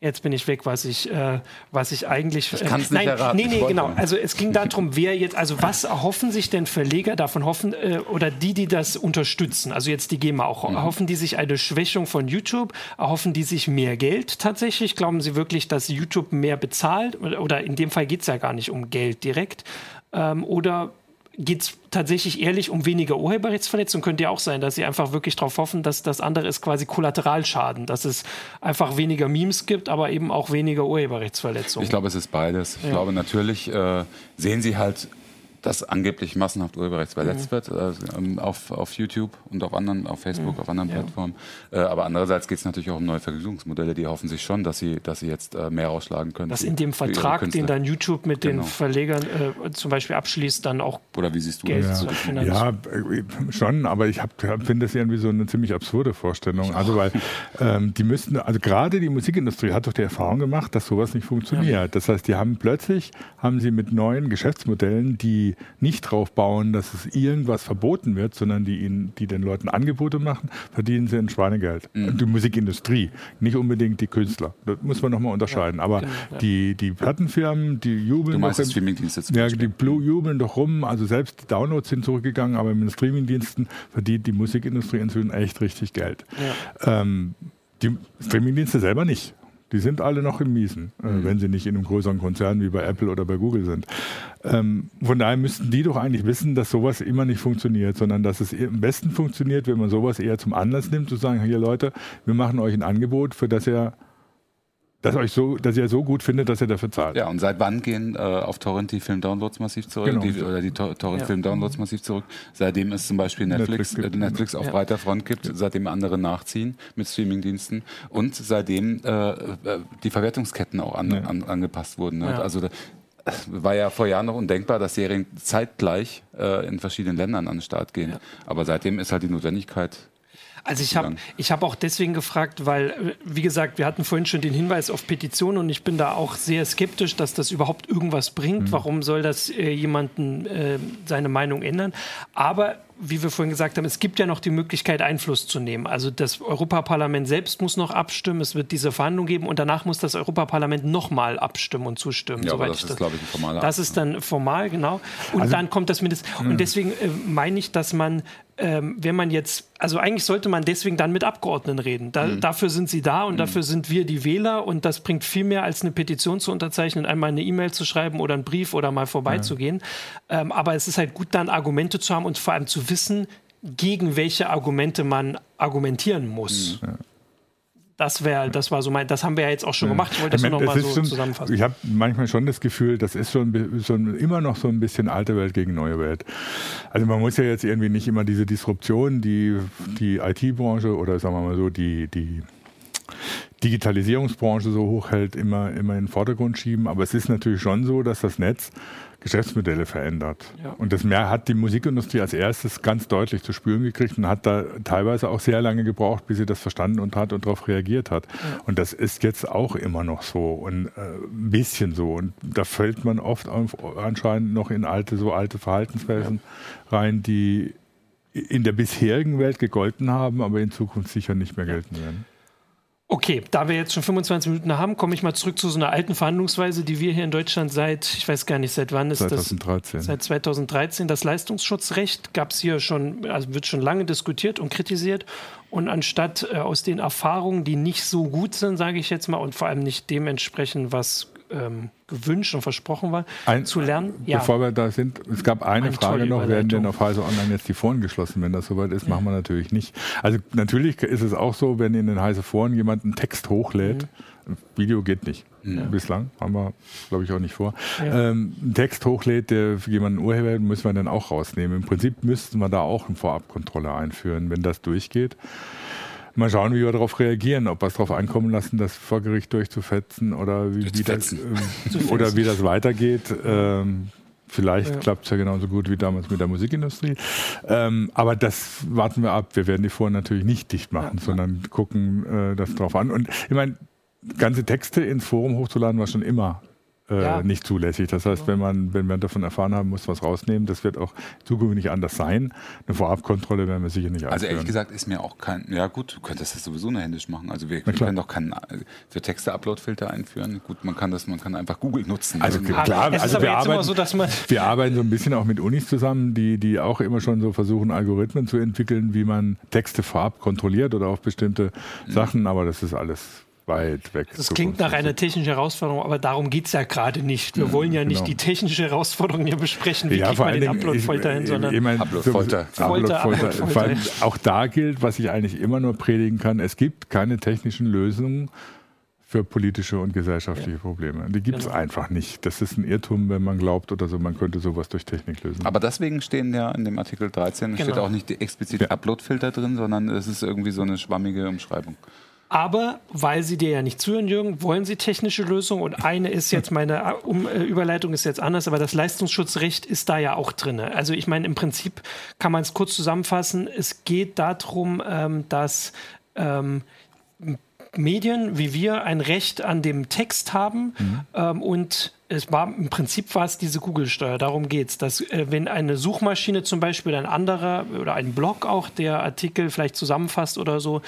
Jetzt bin ich weg, was ich, äh, was ich eigentlich. Ich kann es nicht erraten. Nee, nee, genau. Also es ging darum, wer jetzt, also was erhoffen sich denn Verleger davon hoffen, äh, oder die, die das unterstützen, also jetzt die GEMA auch, mhm. erhoffen die sich eine Schwächung von YouTube, erhoffen die sich mehr Geld tatsächlich? Glauben sie wirklich, dass YouTube mehr bezahlt? Oder in dem Fall geht es ja gar nicht um Geld direkt. Ähm, oder geht es tatsächlich ehrlich um weniger Urheberrechtsverletzungen? Könnte ja auch sein, dass sie einfach wirklich darauf hoffen, dass das andere ist quasi Kollateralschaden, dass es einfach weniger Memes gibt, aber eben auch weniger Urheberrechtsverletzungen. Ich glaube, es ist beides. Ich ja. glaube, natürlich äh, sehen sie halt dass angeblich massenhaft urheberrechtsverletzt mhm. wird äh, ähm, auf, auf YouTube und auf anderen, auf Facebook, mhm. auf anderen ja. Plattformen. Äh, aber andererseits geht es natürlich auch um neue Vergütungsmodelle, die hoffen sich schon, dass sie, dass sie jetzt äh, mehr rausschlagen können. Dass in dem Vertrag, den dann YouTube mit genau. den Verlegern äh, zum Beispiel abschließt, dann auch Oder wie siehst du Geld das? Ja, ja äh, schon, aber ich finde das irgendwie so eine ziemlich absurde Vorstellung. Also weil ähm, die müssten, also gerade die Musikindustrie hat doch die Erfahrung gemacht, dass sowas nicht funktioniert. Ja. Das heißt, die haben plötzlich, haben sie mit neuen Geschäftsmodellen, die nicht drauf bauen, dass es irgendwas verboten wird, sondern die, ihnen, die den Leuten Angebote machen, verdienen sie ein Schweinegeld. Mhm. Die Musikindustrie, nicht unbedingt die Künstler. Das muss man nochmal unterscheiden. Aber genau, ja. die, die Plattenfirmen, die jubeln du meinst doch. Streamingdienste ja, die Blue jubeln doch rum. Also selbst die Downloads sind zurückgegangen, aber mit den Streamingdiensten verdient die Musikindustrie inzwischen echt richtig Geld. Ja. Ähm, die Streamingdienste selber nicht. Die sind alle noch im Miesen, äh, mhm. wenn sie nicht in einem größeren Konzern wie bei Apple oder bei Google sind. Ähm, von daher müssten die doch eigentlich wissen, dass sowas immer nicht funktioniert, sondern dass es am besten funktioniert, wenn man sowas eher zum Anlass nimmt, zu sagen, hier Leute, wir machen euch ein Angebot, für das ihr dass, euch so, dass ihr so gut findet, dass ihr dafür zahlt. Ja, und seit wann gehen äh, auf Torrent die Film-Downloads massiv zurück? Genau. Die, oder die to Torrent-Film-Downloads ja. massiv zurück? Seitdem es zum Beispiel Netflix, Netflix, äh, Netflix auf ja. breiter Front gibt, ja. seitdem andere nachziehen mit Streamingdiensten und seitdem äh, äh die Verwertungsketten auch an, an, angepasst wurden. Ne? Also da, war ja vor Jahren noch undenkbar, dass Serien zeitgleich äh, in verschiedenen Ländern an den Start gehen. Aber seitdem ist halt die Notwendigkeit also ich habe ich hab auch deswegen gefragt, weil, äh, wie gesagt, wir hatten vorhin schon den Hinweis auf Petitionen und ich bin da auch sehr skeptisch, dass das überhaupt irgendwas bringt. Mhm. Warum soll das äh, jemanden äh, seine Meinung ändern? Aber wie wir vorhin gesagt haben, es gibt ja noch die Möglichkeit, Einfluss zu nehmen. Also das Europaparlament selbst muss noch abstimmen, es wird diese Verhandlung geben und danach muss das Europaparlament nochmal abstimmen und zustimmen. Ja, das ist, glaube ich, ein formaler Das ist dann formal, genau. Und also, dann kommt das mindestens. Und hm. deswegen äh, meine ich, dass man ähm, wenn man jetzt, also eigentlich sollte man deswegen dann mit Abgeordneten reden. Da, mhm. Dafür sind sie da und mhm. dafür sind wir die Wähler und das bringt viel mehr als eine Petition zu unterzeichnen, einmal eine E-Mail zu schreiben oder einen Brief oder mal vorbeizugehen. Ja. Ähm, aber es ist halt gut, dann Argumente zu haben und vor allem zu wissen, gegen welche Argumente man argumentieren muss. Mhm. Ja. Das wäre, das war so mein, das haben wir ja jetzt auch schon gemacht. Ich wollte das nur noch mal so schon, zusammenfassen. Ich habe manchmal schon das Gefühl, das ist schon, schon immer noch so ein bisschen alte Welt gegen neue Welt. Also man muss ja jetzt irgendwie nicht immer diese Disruption, die die IT-Branche oder sagen wir mal so die die Digitalisierungsbranche so hochhält, immer, immer in den Vordergrund schieben. Aber es ist natürlich schon so, dass das Netz Geschäftsmodelle verändert. Ja. Und das mehr hat die Musikindustrie als erstes ganz deutlich zu spüren gekriegt und hat da teilweise auch sehr lange gebraucht, bis sie das verstanden und hat und darauf reagiert hat. Ja. Und das ist jetzt auch immer noch so und äh, ein bisschen so. Und da fällt man oft auf, anscheinend noch in alte, so alte Verhaltensweisen ja. rein, die in der bisherigen Welt gegolten haben, aber in Zukunft sicher nicht mehr gelten werden. Okay, da wir jetzt schon 25 Minuten haben, komme ich mal zurück zu so einer alten Verhandlungsweise, die wir hier in Deutschland seit, ich weiß gar nicht, seit wann ist 2013. das? Seit 2013. Das Leistungsschutzrecht gab es hier schon, also wird schon lange diskutiert und kritisiert. Und anstatt äh, aus den Erfahrungen, die nicht so gut sind, sage ich jetzt mal, und vor allem nicht dementsprechend, was ähm, gewünscht und versprochen war, Ein, zu lernen. Ja. Bevor wir da sind, es gab eine, eine Frage noch, werden denn auf Heise Online jetzt die Foren geschlossen? Wenn das soweit ist, ja. machen wir natürlich nicht. Also natürlich ist es auch so, wenn in den Heise Foren jemand einen Text hochlädt, mhm. Video geht nicht. Ja. Bislang haben wir, glaube ich, auch nicht vor. Ja. Ähm, einen Text hochlädt, der für jemanden Urheber, müssen wir dann auch rausnehmen. Im Prinzip müssten wir da auch eine Vorabkontrolle einführen, wenn das durchgeht. Mal schauen, wie wir darauf reagieren, ob wir es darauf ankommen lassen, das vor Gericht durchzufetzen oder wie, wie das, äh, oder wie das weitergeht. Ähm, Vielleicht ja. klappt es ja genauso gut wie damals mit der Musikindustrie. Ähm, aber das warten wir ab. Wir werden die Foren natürlich nicht dicht machen, ja. sondern gucken äh, das drauf an. Und ich meine, ganze Texte ins Forum hochzuladen war schon immer äh, ja. nicht zulässig. Das heißt, wenn man, wenn wir davon erfahren haben, muss was rausnehmen. Das wird auch zukünftig anders sein. Eine Vorabkontrolle werden wir sicher nicht Also ehrlich gesagt ist mir auch kein, ja gut, du könntest das sowieso nur händisch machen. Also wir, wir können doch keinen für Texte Upload-Filter einführen. Gut, man kann das, man kann einfach Google nutzen. Also irgendwie. klar, also wir arbeiten, so, wir arbeiten so ein bisschen auch mit Unis zusammen, die, die auch immer schon so versuchen, Algorithmen zu entwickeln, wie man Texte vorab kontrolliert oder auch bestimmte mhm. Sachen, aber das ist alles weit weg. Das klingt nach einer technischen Herausforderung, aber darum geht es ja gerade nicht. Wir wollen ja nicht genau. die technische Herausforderung hier besprechen, wie ja, kriegt man den Upload-Folter hin, sondern ich mein, Upload-Folter. Folter, Upload Folter. Auch da gilt, was ich eigentlich immer nur predigen kann, es gibt keine technischen Lösungen für politische und gesellschaftliche ja. Probleme. Die gibt es genau. einfach nicht. Das ist ein Irrtum, wenn man glaubt oder so, man könnte sowas durch Technik lösen. Aber deswegen stehen ja in dem Artikel 13 genau. steht auch nicht explizit ja. Upload-Filter drin, sondern es ist irgendwie so eine schwammige Umschreibung. Aber weil sie dir ja nicht zuhören, Jürgen, wollen sie technische Lösungen. Und eine ist jetzt, meine äh, Überleitung ist jetzt anders, aber das Leistungsschutzrecht ist da ja auch drin. Also ich meine, im Prinzip kann man es kurz zusammenfassen. Es geht darum, ähm, dass ähm, Medien wie wir ein Recht an dem Text haben mhm. ähm, und es war im Prinzip war es diese Google-Steuer. Darum geht es, dass äh, wenn eine Suchmaschine zum Beispiel ein anderer oder ein Blog auch der Artikel vielleicht zusammenfasst oder so,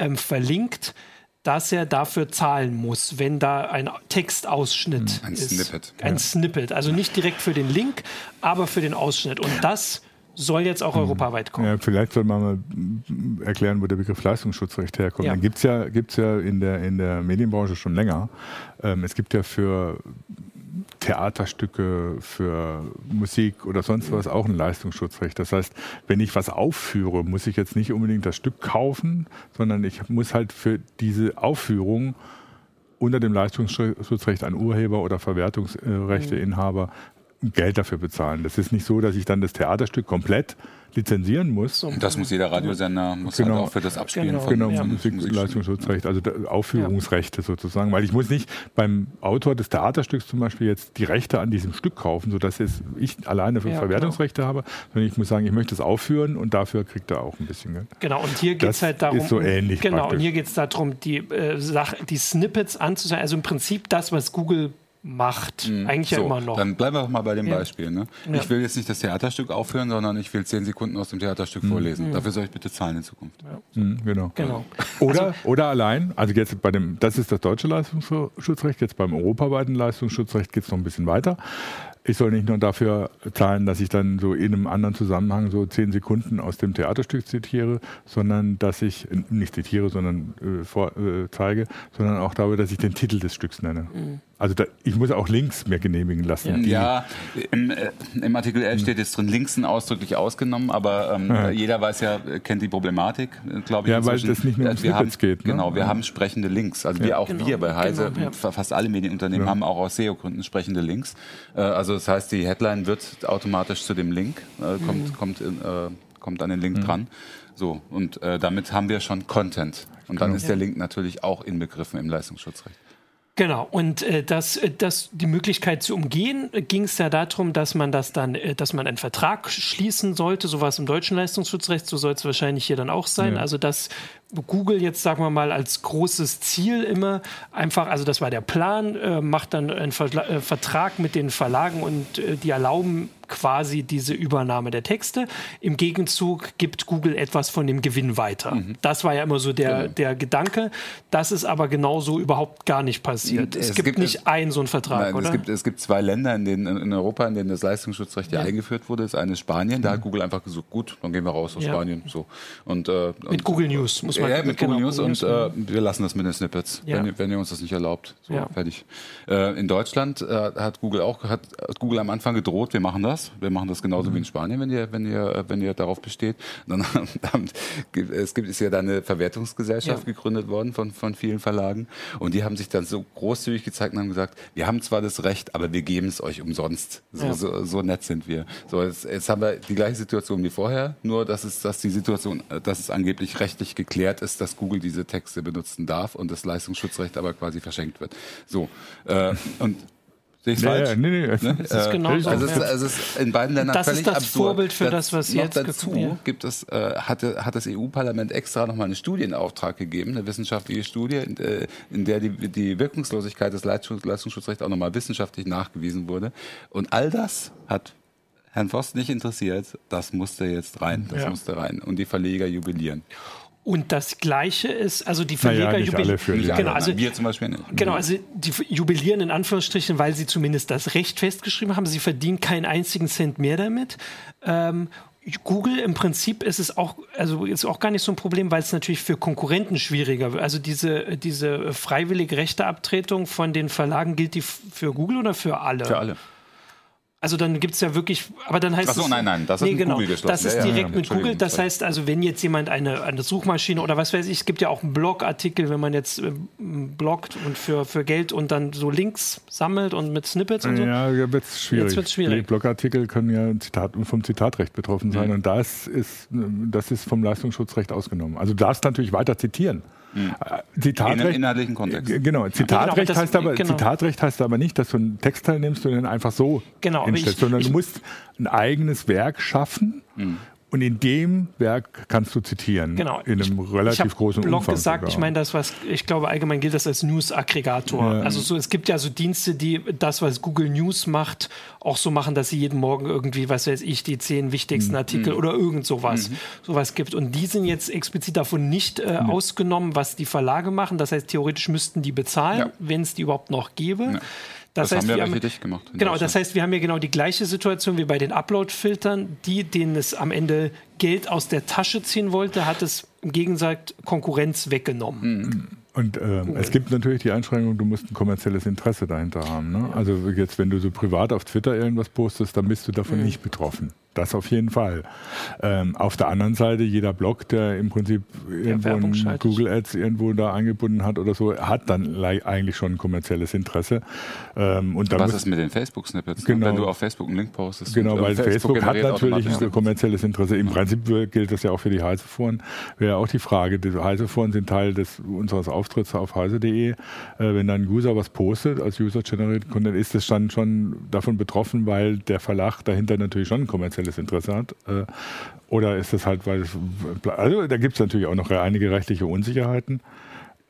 ähm, verlinkt, dass er dafür zahlen muss, wenn da ein Textausschnitt ein ist. Snippet. Ein ja. Snippet. Also nicht direkt für den Link, aber für den Ausschnitt. Und das soll jetzt auch hm. europaweit kommen. Ja, vielleicht soll man mal erklären, wo der Begriff Leistungsschutzrecht herkommt. Ja. Den gibt es ja, gibt's ja in, der, in der Medienbranche schon länger. Ähm, es gibt ja für Theaterstücke, für Musik oder sonst was auch ein Leistungsschutzrecht. Das heißt, wenn ich was aufführe, muss ich jetzt nicht unbedingt das Stück kaufen, sondern ich muss halt für diese Aufführung unter dem Leistungsschutzrecht an Urheber oder Verwertungsrechteinhaber Geld dafür bezahlen. Das ist nicht so, dass ich dann das Theaterstück komplett lizenzieren muss. Und das muss jeder Radiosender muss halt genau. halt auch für das Abspielen genau. von genau, ja. Musikleistungsschutzrecht, also Aufführungsrechte ja. sozusagen, weil ich muss nicht beim Autor des Theaterstücks zum Beispiel jetzt die Rechte an diesem Stück kaufen, sodass jetzt ich alleine für ja, Verwertungsrechte genau. habe, sondern ich muss sagen, ich möchte es aufführen und dafür kriegt er auch ein bisschen Geld. Genau, und hier geht es halt darum, ist so ähnlich genau, praktisch. und hier geht es darum, die, äh, Sache, die Snippets anzusehen, also im Prinzip das, was Google macht. Mhm. Eigentlich so, ja immer noch. Dann bleiben wir doch mal bei dem ja. Beispiel. Ne? Ja. Ich will jetzt nicht das Theaterstück aufhören, sondern ich will zehn Sekunden aus dem Theaterstück mhm. vorlesen. Mhm. Dafür soll ich bitte zahlen in Zukunft. Mhm, genau. genau. Oder, also, oder allein, also jetzt bei dem, das ist das deutsche Leistungsschutzrecht, jetzt beim europaweiten Leistungsschutzrecht geht es noch ein bisschen weiter ich soll nicht nur dafür zahlen, dass ich dann so in einem anderen Zusammenhang so zehn Sekunden aus dem Theaterstück zitiere, sondern dass ich, nicht zitiere, sondern äh, vor, äh, zeige, sondern auch darüber, dass ich den Titel des Stücks nenne. Also da, ich muss auch Links mir genehmigen lassen. Ja, im, äh, im, Artikel 11 steht jetzt drin, Links sind ausdrücklich ausgenommen, aber ähm, ja. jeder weiß ja, kennt die Problematik, äh, glaube ich. Ja, weil das nicht nur um wir haben, geht. Ne? Genau, wir ja. haben sprechende Links. Also ja. wir auch genau. wir bei Heise, genau, fast alle Medienunternehmen haben auch aus SEO-Gründen sprechende Links. Äh, also das heißt, die Headline wird automatisch zu dem Link, äh, kommt, mhm. kommt, in, äh, kommt an den Link mhm. dran. So, und äh, damit haben wir schon Content. Und dann genau. ist der Link natürlich auch inbegriffen im Leistungsschutzrecht. Genau, und äh, das, äh, das, die Möglichkeit zu umgehen, äh, ging es ja darum, dass man das dann, äh, dass man einen Vertrag schließen sollte, sowas im deutschen Leistungsschutzrecht, so soll es wahrscheinlich hier dann auch sein. Ja. Also dass Google jetzt, sagen wir mal, als großes Ziel immer einfach, also das war der Plan, äh, macht dann einen Verla äh, Vertrag mit den Verlagen und äh, die erlauben quasi diese Übernahme der Texte. Im Gegenzug gibt Google etwas von dem Gewinn weiter. Mhm. Das war ja immer so der, genau. der Gedanke. Das ist aber genauso überhaupt gar nicht passiert. Es, es gibt, gibt, nicht einen so einen Vertrag, nein, oder? Es gibt, es gibt zwei Länder in, denen, in Europa, in denen das Leistungsschutzrecht ja, ja eingeführt wurde. Das eine ist Spanien. Da mhm. hat Google einfach gesagt, gut, dann gehen wir raus aus ja. Spanien. So. Und, äh, mit und, Google News, muss man Ja, mit genau, Google News und äh, wir lassen das mit den Snippets, ja. wenn, wenn, ihr uns das nicht erlaubt. So, fertig. Äh, in Deutschland äh, hat Google auch hat, hat Google am Anfang gedroht, wir machen das. Wir machen das genau genauso mhm. wie in Spanien, wenn ihr, wenn ihr, wenn ihr darauf besteht. Dann, dann, es gibt, ist ja da eine Verwertungsgesellschaft ja. gegründet worden von, von vielen Verlagen. Und die haben sich dann so großzügig gezeigt und haben gesagt, wir haben zwar das Recht, aber wir geben es euch umsonst. So, ja. so, so, nett sind wir. So, jetzt, jetzt haben wir die gleiche Situation wie vorher, nur dass es, dass die Situation, dass es angeblich rechtlich geklärt ist, dass Google diese Texte benutzen darf und das Leistungsschutzrecht aber quasi verschenkt wird. So. Äh, und Sehe ich falsch? Ja, nee, nee. Ne? Es ist genau so. Also, es, ist, also es ist in beiden Ländern das völlig ist das absurd. Vorbild für das, was noch jetzt dazu ja. gibt es, äh, hatte, hat das EU-Parlament extra nochmal einen Studienauftrag gegeben, eine wissenschaftliche Studie, in, äh, in der die, die Wirkungslosigkeit des Leistungsschutzrechts auch nochmal wissenschaftlich nachgewiesen wurde. Und all das hat Herrn Voss nicht interessiert. Das musste jetzt rein. Das ja. musste rein. Und die Verleger jubilieren. Und das Gleiche ist, also die Verleger naja, jubilieren. Genau, also, wir zum Beispiel nicht. Genau, also die jubilieren in Anführungsstrichen, weil sie zumindest das Recht festgeschrieben haben. Sie verdienen keinen einzigen Cent mehr damit. Ähm, Google im Prinzip ist es auch, also ist auch gar nicht so ein Problem, weil es natürlich für Konkurrenten schwieriger wird. Also diese, diese freiwillige Rechteabtretung von den Verlagen gilt die für Google oder für alle? Für alle. Also dann gibt es ja wirklich, aber dann heißt Ach so, es. nein, nein, das ist nee, genau, Google geschlossen. Das ist direkt ja, ja, mit Google. Das heißt also, wenn jetzt jemand eine, eine Suchmaschine oder was weiß ich, es gibt ja auch einen Blogartikel, wenn man jetzt äh, bloggt und für, für Geld und dann so Links sammelt und mit Snippets und so. Ja, ja wird schwierig. Jetzt wird's schwierig. Die Blogartikel können ja Zitat, vom Zitatrecht betroffen sein mhm. und das ist, das ist vom Leistungsschutzrecht ausgenommen. Also du darfst natürlich weiter zitieren. Mhm. Zitatrecht, In inhaltlichen Kontext. Genau, Zitatrecht, genau, heißt aber, genau. Zitatrecht heißt aber nicht, dass du einen Textteil nimmst und den einfach so genau, hinstellst, ich, sondern ich, du musst ein eigenes Werk schaffen. Mhm und in dem Werk kannst du zitieren. Genau. In einem ich, relativ ich großen Blog Umfang. gesagt, sogar. ich meine, das, was ich glaube, allgemein gilt das als News-Aggregator. Ja. Also so, es gibt ja so Dienste, die das, was Google News macht, auch so machen, dass sie jeden Morgen irgendwie, was weiß ich, die zehn wichtigsten mhm. Artikel mhm. oder irgend sowas, mhm. sowas gibt. Und die sind jetzt explizit davon nicht äh, mhm. ausgenommen, was die Verlage machen. Das heißt, theoretisch müssten die bezahlen, ja. wenn es die überhaupt noch gäbe. Ja. Das, das heißt, haben wir, wir für dich gemacht. Genau, das heißt, wir haben hier genau die gleiche Situation wie bei den Upload-Filtern. Die, denen es am Ende Geld aus der Tasche ziehen wollte, hat es im Gegensatz Konkurrenz weggenommen. Mhm. Und äh, es gibt natürlich die Einschränkung, du musst ein kommerzielles Interesse dahinter haben. Ne? Also jetzt, wenn du so privat auf Twitter irgendwas postest, dann bist du davon mhm. nicht betroffen. Das auf jeden Fall. Ähm, auf der anderen Seite, jeder Blog, der im Prinzip irgendwo ein Google Ads irgendwo da eingebunden hat oder so, hat dann eigentlich schon ein kommerzielles Interesse. Ähm, und Was ist mit den Facebook-Snippets? Genau, wenn du auf Facebook einen Link postest. Genau, weil Facebook, Facebook hat natürlich ein kommerzielles Interesse. Im Prinzip gilt das ja auch für die Heiseforen. Wäre auch die Frage, die Heiseforen sind Teil des, unseres Auftritts auf heise.de. Äh, wenn dann ein User was postet als User-Generated Content, ist das dann schon davon betroffen, weil der Verlag dahinter natürlich schon ein kommerzielles kommerzielles Interesse hat. Äh, oder ist es halt, weil es, also da gibt es natürlich auch noch einige rechtliche Unsicherheiten.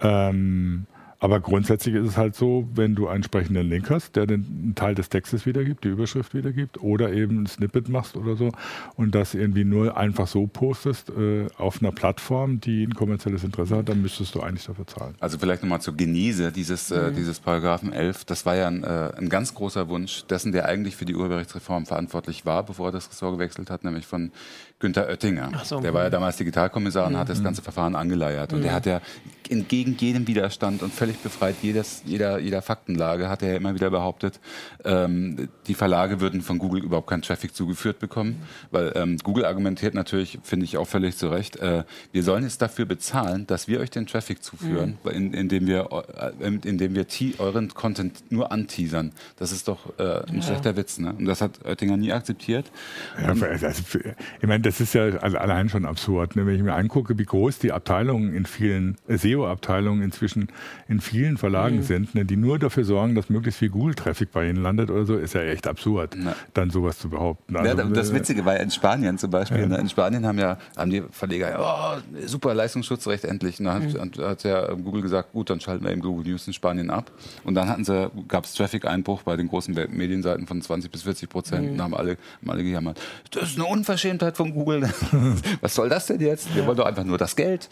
Ähm, aber grundsätzlich ist es halt so, wenn du einen entsprechenden Link hast, der den Teil des Textes wiedergibt, die Überschrift wiedergibt, oder eben ein Snippet machst oder so und das irgendwie nur einfach so postest äh, auf einer Plattform, die ein kommerzielles Interesse hat, dann müsstest du eigentlich dafür zahlen. Also vielleicht nochmal zur Genese dieses, äh, mhm. dieses Paragraphen 11. Das war ja ein, äh, ein ganz großer Wunsch dessen, der eigentlich für die Urheberrechtsreform verantwortlich war, bevor er das Ressort gewechselt hat, nämlich von Günther Oettinger. So. Der war ja damals Digitalkommissar und mhm. hat das ganze Verfahren angeleiert. Und mhm. der hat ja entgegen jedem Widerstand und völlig befreit jedes, jeder, jeder Faktenlage, hat er ja immer wieder behauptet, ähm, die Verlage würden von Google überhaupt keinen Traffic zugeführt bekommen. Weil ähm, Google argumentiert natürlich, finde ich auch völlig zu Recht, äh, wir sollen jetzt dafür bezahlen, dass wir euch den Traffic zuführen, mhm. in, indem wir, äh, indem wir euren Content nur anteasern. Das ist doch äh, ein ja. schlechter Witz. Ne? Und das hat Oettinger nie akzeptiert. Ja, also, ich meine, das ist ja allein schon absurd. Ne? Wenn ich mir angucke, wie groß die Abteilungen in vielen SEO SEO-Abteilungen inzwischen in vielen Verlagen mhm. sind, ne, die nur dafür sorgen, dass möglichst viel Google-Traffic bei ihnen landet oder so, ist ja echt absurd, Na. dann sowas zu behaupten. Also, ja, das äh, Witzige war ja in Spanien zum Beispiel. Ja. Ne, in Spanien haben ja haben die Verleger, oh, super Leistungsschutzrecht endlich. Und dann mhm. hat, hat ja Google gesagt, gut, dann schalten wir eben Google News in Spanien ab. Und dann hatten sie, gab es Traffic-Einbruch bei den großen Medienseiten von 20 bis 40 Prozent. Mhm. Und haben alle, haben alle gejammert. Das ist eine Unverschämtheit von Google. Was soll das denn jetzt? Wir wollen doch einfach nur das Geld.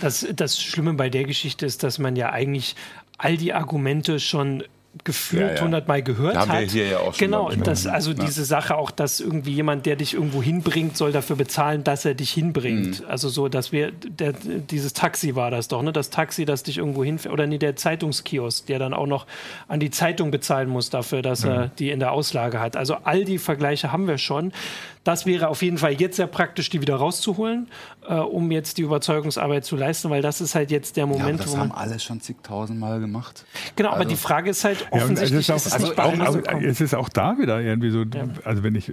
Das, das Schlimme bei der Geschichte ist, dass man ja eigentlich all die Argumente schon gefühlt hundertmal ja, ja. gehört haben hat. Wir hier ja auch schon genau, das, also ja. diese Sache auch, dass irgendwie jemand, der dich irgendwo hinbringt, soll dafür bezahlen, dass er dich hinbringt. Mhm. Also so, dass wir, der, dieses Taxi war das doch, ne? Das Taxi, das dich irgendwo hinfährt, oder nee, der Zeitungskiosk, der dann auch noch an die Zeitung bezahlen muss dafür, dass mhm. er die in der Auslage hat. Also all die Vergleiche haben wir schon. Das wäre auf jeden Fall jetzt sehr praktisch, die wieder rauszuholen, äh, um jetzt die Überzeugungsarbeit zu leisten, weil das ist halt jetzt der Moment, ja, das wo haben alle schon zigtausendmal gemacht. Genau, also, aber die Frage ist halt offensichtlich, ja, es, ist auch, ist also auch, auch, es ist auch da wieder irgendwie so, ja. also wenn ich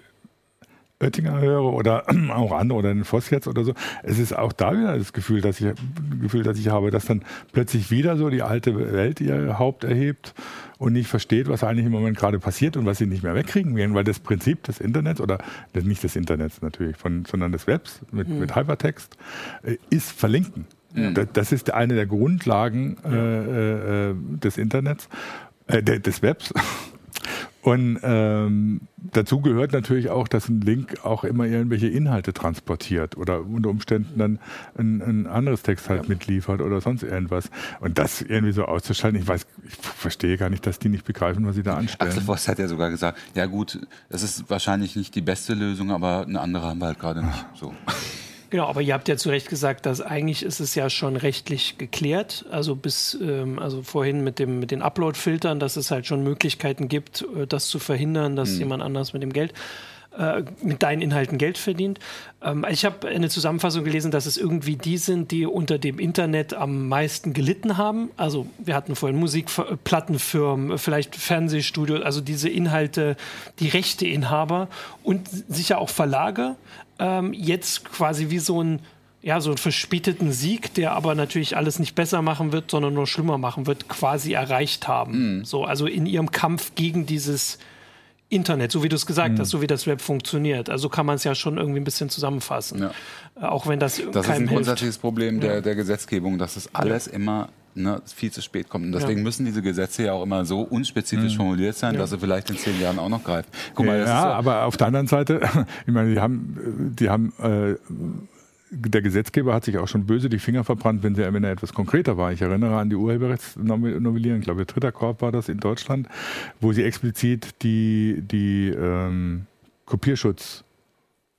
Oettinger höre oder auch andere oder den Voss jetzt oder so, es ist auch da wieder das Gefühl, dass ich Gefühl, dass ich habe, dass dann plötzlich wieder so die alte Welt ihr Haupt erhebt und nicht versteht, was eigentlich im Moment gerade passiert und was sie nicht mehr wegkriegen werden, weil das Prinzip des Internets oder nicht des Internets natürlich, von, sondern des Webs mit, mhm. mit Hypertext äh, ist Verlinken. Mhm. Das, das, ist eine der Grundlagen äh, äh, des Internets, äh, des Webs. Und ähm, dazu gehört natürlich auch, dass ein Link auch immer irgendwelche Inhalte transportiert oder unter Umständen dann ein, ein anderes Text halt ja. mitliefert oder sonst irgendwas. Und das irgendwie so auszuschalten, ich weiß, ich verstehe gar nicht, dass die nicht begreifen, was sie da anstellen. Axel Voss hat ja sogar gesagt, ja gut, das ist wahrscheinlich nicht die beste Lösung, aber eine andere haben wir halt gerade nicht. So. Genau, aber ihr habt ja zu Recht gesagt, dass eigentlich ist es ja schon rechtlich geklärt. Also bis, ähm, also vorhin mit dem mit den Upload-Filtern, dass es halt schon Möglichkeiten gibt, äh, das zu verhindern, dass mhm. jemand anders mit dem Geld äh, mit deinen Inhalten Geld verdient. Ähm, ich habe eine Zusammenfassung gelesen, dass es irgendwie die sind, die unter dem Internet am meisten gelitten haben. Also wir hatten vorhin Musikplattenfirmen, vielleicht Fernsehstudios, also diese Inhalte, die Rechteinhaber und sicher auch Verlage. Ähm, jetzt quasi wie so ein ja, so einen verspäteten Sieg, der aber natürlich alles nicht besser machen wird, sondern nur schlimmer machen wird, quasi erreicht haben. Mhm. So, also in ihrem Kampf gegen dieses Internet, so wie du es gesagt mhm. hast, so wie das Web funktioniert. Also kann man es ja schon irgendwie ein bisschen zusammenfassen. Ja. Äh, auch wenn das Das ist ein grundsätzliches Problem der, der Gesetzgebung, dass es alles ja. immer ne, viel zu spät kommt. Und deswegen ja. müssen diese Gesetze ja auch immer so unspezifisch mhm. formuliert sein, dass sie vielleicht in zehn Jahren auch noch greifen. Guck mal, ja, so aber auf der anderen Seite, ich meine, die haben, die haben äh, der Gesetzgeber hat sich auch schon böse die Finger verbrannt, wenn, sie, wenn er etwas konkreter war. Ich erinnere an die Urheberrechtsnovellierung, ich glaube, dritter Korb war das in Deutschland, wo sie explizit die, die ähm, Kopierschutz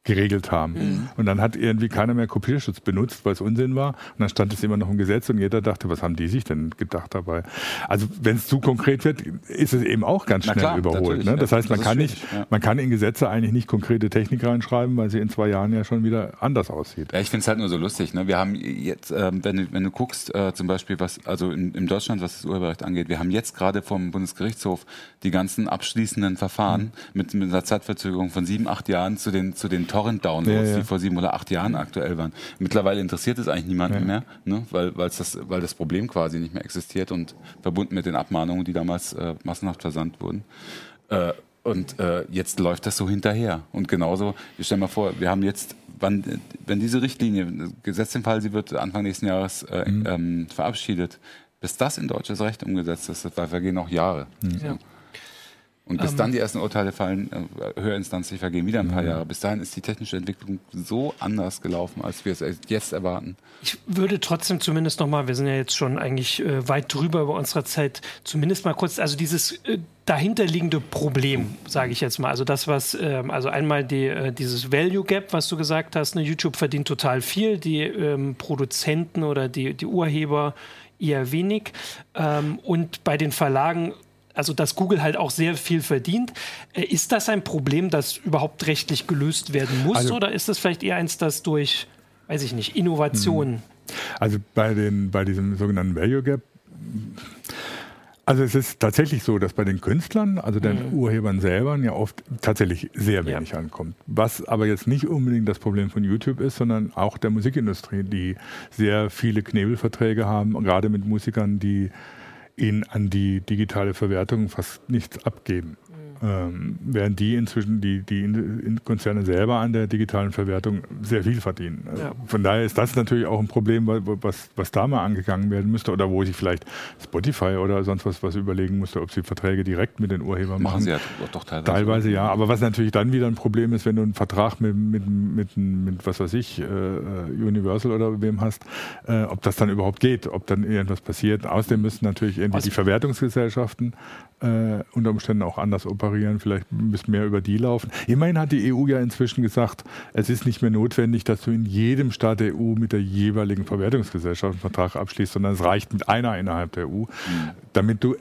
geregelt haben. Mhm. Und dann hat irgendwie keiner mehr Kopierschutz benutzt, weil es Unsinn war. Und dann stand es immer noch im Gesetz und jeder dachte, was haben die sich denn gedacht dabei? Also wenn es zu konkret wird, ist es eben auch ganz schnell klar, überholt. Ne? Das heißt, man das kann nicht, ja. man kann in Gesetze eigentlich nicht konkrete Technik reinschreiben, weil sie in zwei Jahren ja schon wieder anders aussieht. Ja, ich finde es halt nur so lustig. Ne? Wir haben jetzt, ähm, wenn, du, wenn du guckst, äh, zum Beispiel was, also in, in Deutschland, was das Urheberrecht angeht, wir haben jetzt gerade vom Bundesgerichtshof die ganzen abschließenden Verfahren mhm. mit, mit einer Zeitverzögerung von sieben, acht Jahren zu den, zu den Torrent-Downloads, ja, ja. die vor sieben oder acht Jahren aktuell waren. Mittlerweile interessiert es eigentlich niemanden ja. mehr, ne? weil, das, weil das Problem quasi nicht mehr existiert und verbunden mit den Abmahnungen, die damals äh, massenhaft versandt wurden. Äh, und äh, jetzt läuft das so hinterher. Und genauso, ich stell mal vor, wir haben jetzt, wann, wenn diese Richtlinie, Gesetz im Fall, sie wird Anfang nächsten Jahres äh, mhm. ähm, verabschiedet, bis das in deutsches Recht umgesetzt ist, da vergehen auch Jahre. Mhm. Ja. Und bis ähm, dann die ersten Urteile fallen, äh, höherinstanzlich vergehen wieder ein paar. Jahre. Bis dahin ist die technische Entwicklung so anders gelaufen, als wir es jetzt erwarten. Ich würde trotzdem zumindest nochmal, wir sind ja jetzt schon eigentlich äh, weit drüber über unserer Zeit, zumindest mal kurz, also dieses äh, dahinterliegende Problem, sage ich jetzt mal. Also das, was, äh, also einmal die, äh, dieses Value Gap, was du gesagt hast, ne, YouTube verdient total viel, die ähm, Produzenten oder die, die Urheber eher wenig. Ähm, und bei den Verlagen also dass Google halt auch sehr viel verdient. Äh, ist das ein Problem, das überhaupt rechtlich gelöst werden muss? Also, oder ist das vielleicht eher eins, das durch, weiß ich nicht, Innovation. Hm. Also bei, den, bei diesem sogenannten Value Gap Also es ist tatsächlich so, dass bei den Künstlern, also den mhm. Urhebern selber, ja oft tatsächlich sehr wenig ja. ankommt. Was aber jetzt nicht unbedingt das Problem von YouTube ist, sondern auch der Musikindustrie, die sehr viele Knebelverträge haben, gerade mit Musikern, die ihnen an die digitale Verwertung fast nichts abgeben. Ähm, während die inzwischen, die, die Konzerne selber an der digitalen Verwertung sehr viel verdienen. Also ja. Von daher ist das natürlich auch ein Problem, was, was da mal angegangen werden müsste oder wo sich vielleicht Spotify oder sonst was, was überlegen musste, ob sie Verträge direkt mit den Urhebern machen. machen. Sie ja doch teilweise. Teilweise ja, aber was natürlich dann wieder ein Problem ist, wenn du einen Vertrag mit, mit, mit, mit was weiß ich, äh, Universal oder wem hast, äh, ob das dann überhaupt geht, ob dann irgendwas passiert. Außerdem müssen natürlich irgendwie also die Verwertungsgesellschaften äh, unter Umständen auch anders operieren, vielleicht ein bisschen mehr über die laufen. Immerhin hat die EU ja inzwischen gesagt, es ist nicht mehr notwendig, dass du in jedem Staat der EU mit der jeweiligen Verwertungsgesellschaft einen Vertrag abschließt, sondern es reicht mit einer innerhalb der EU, damit du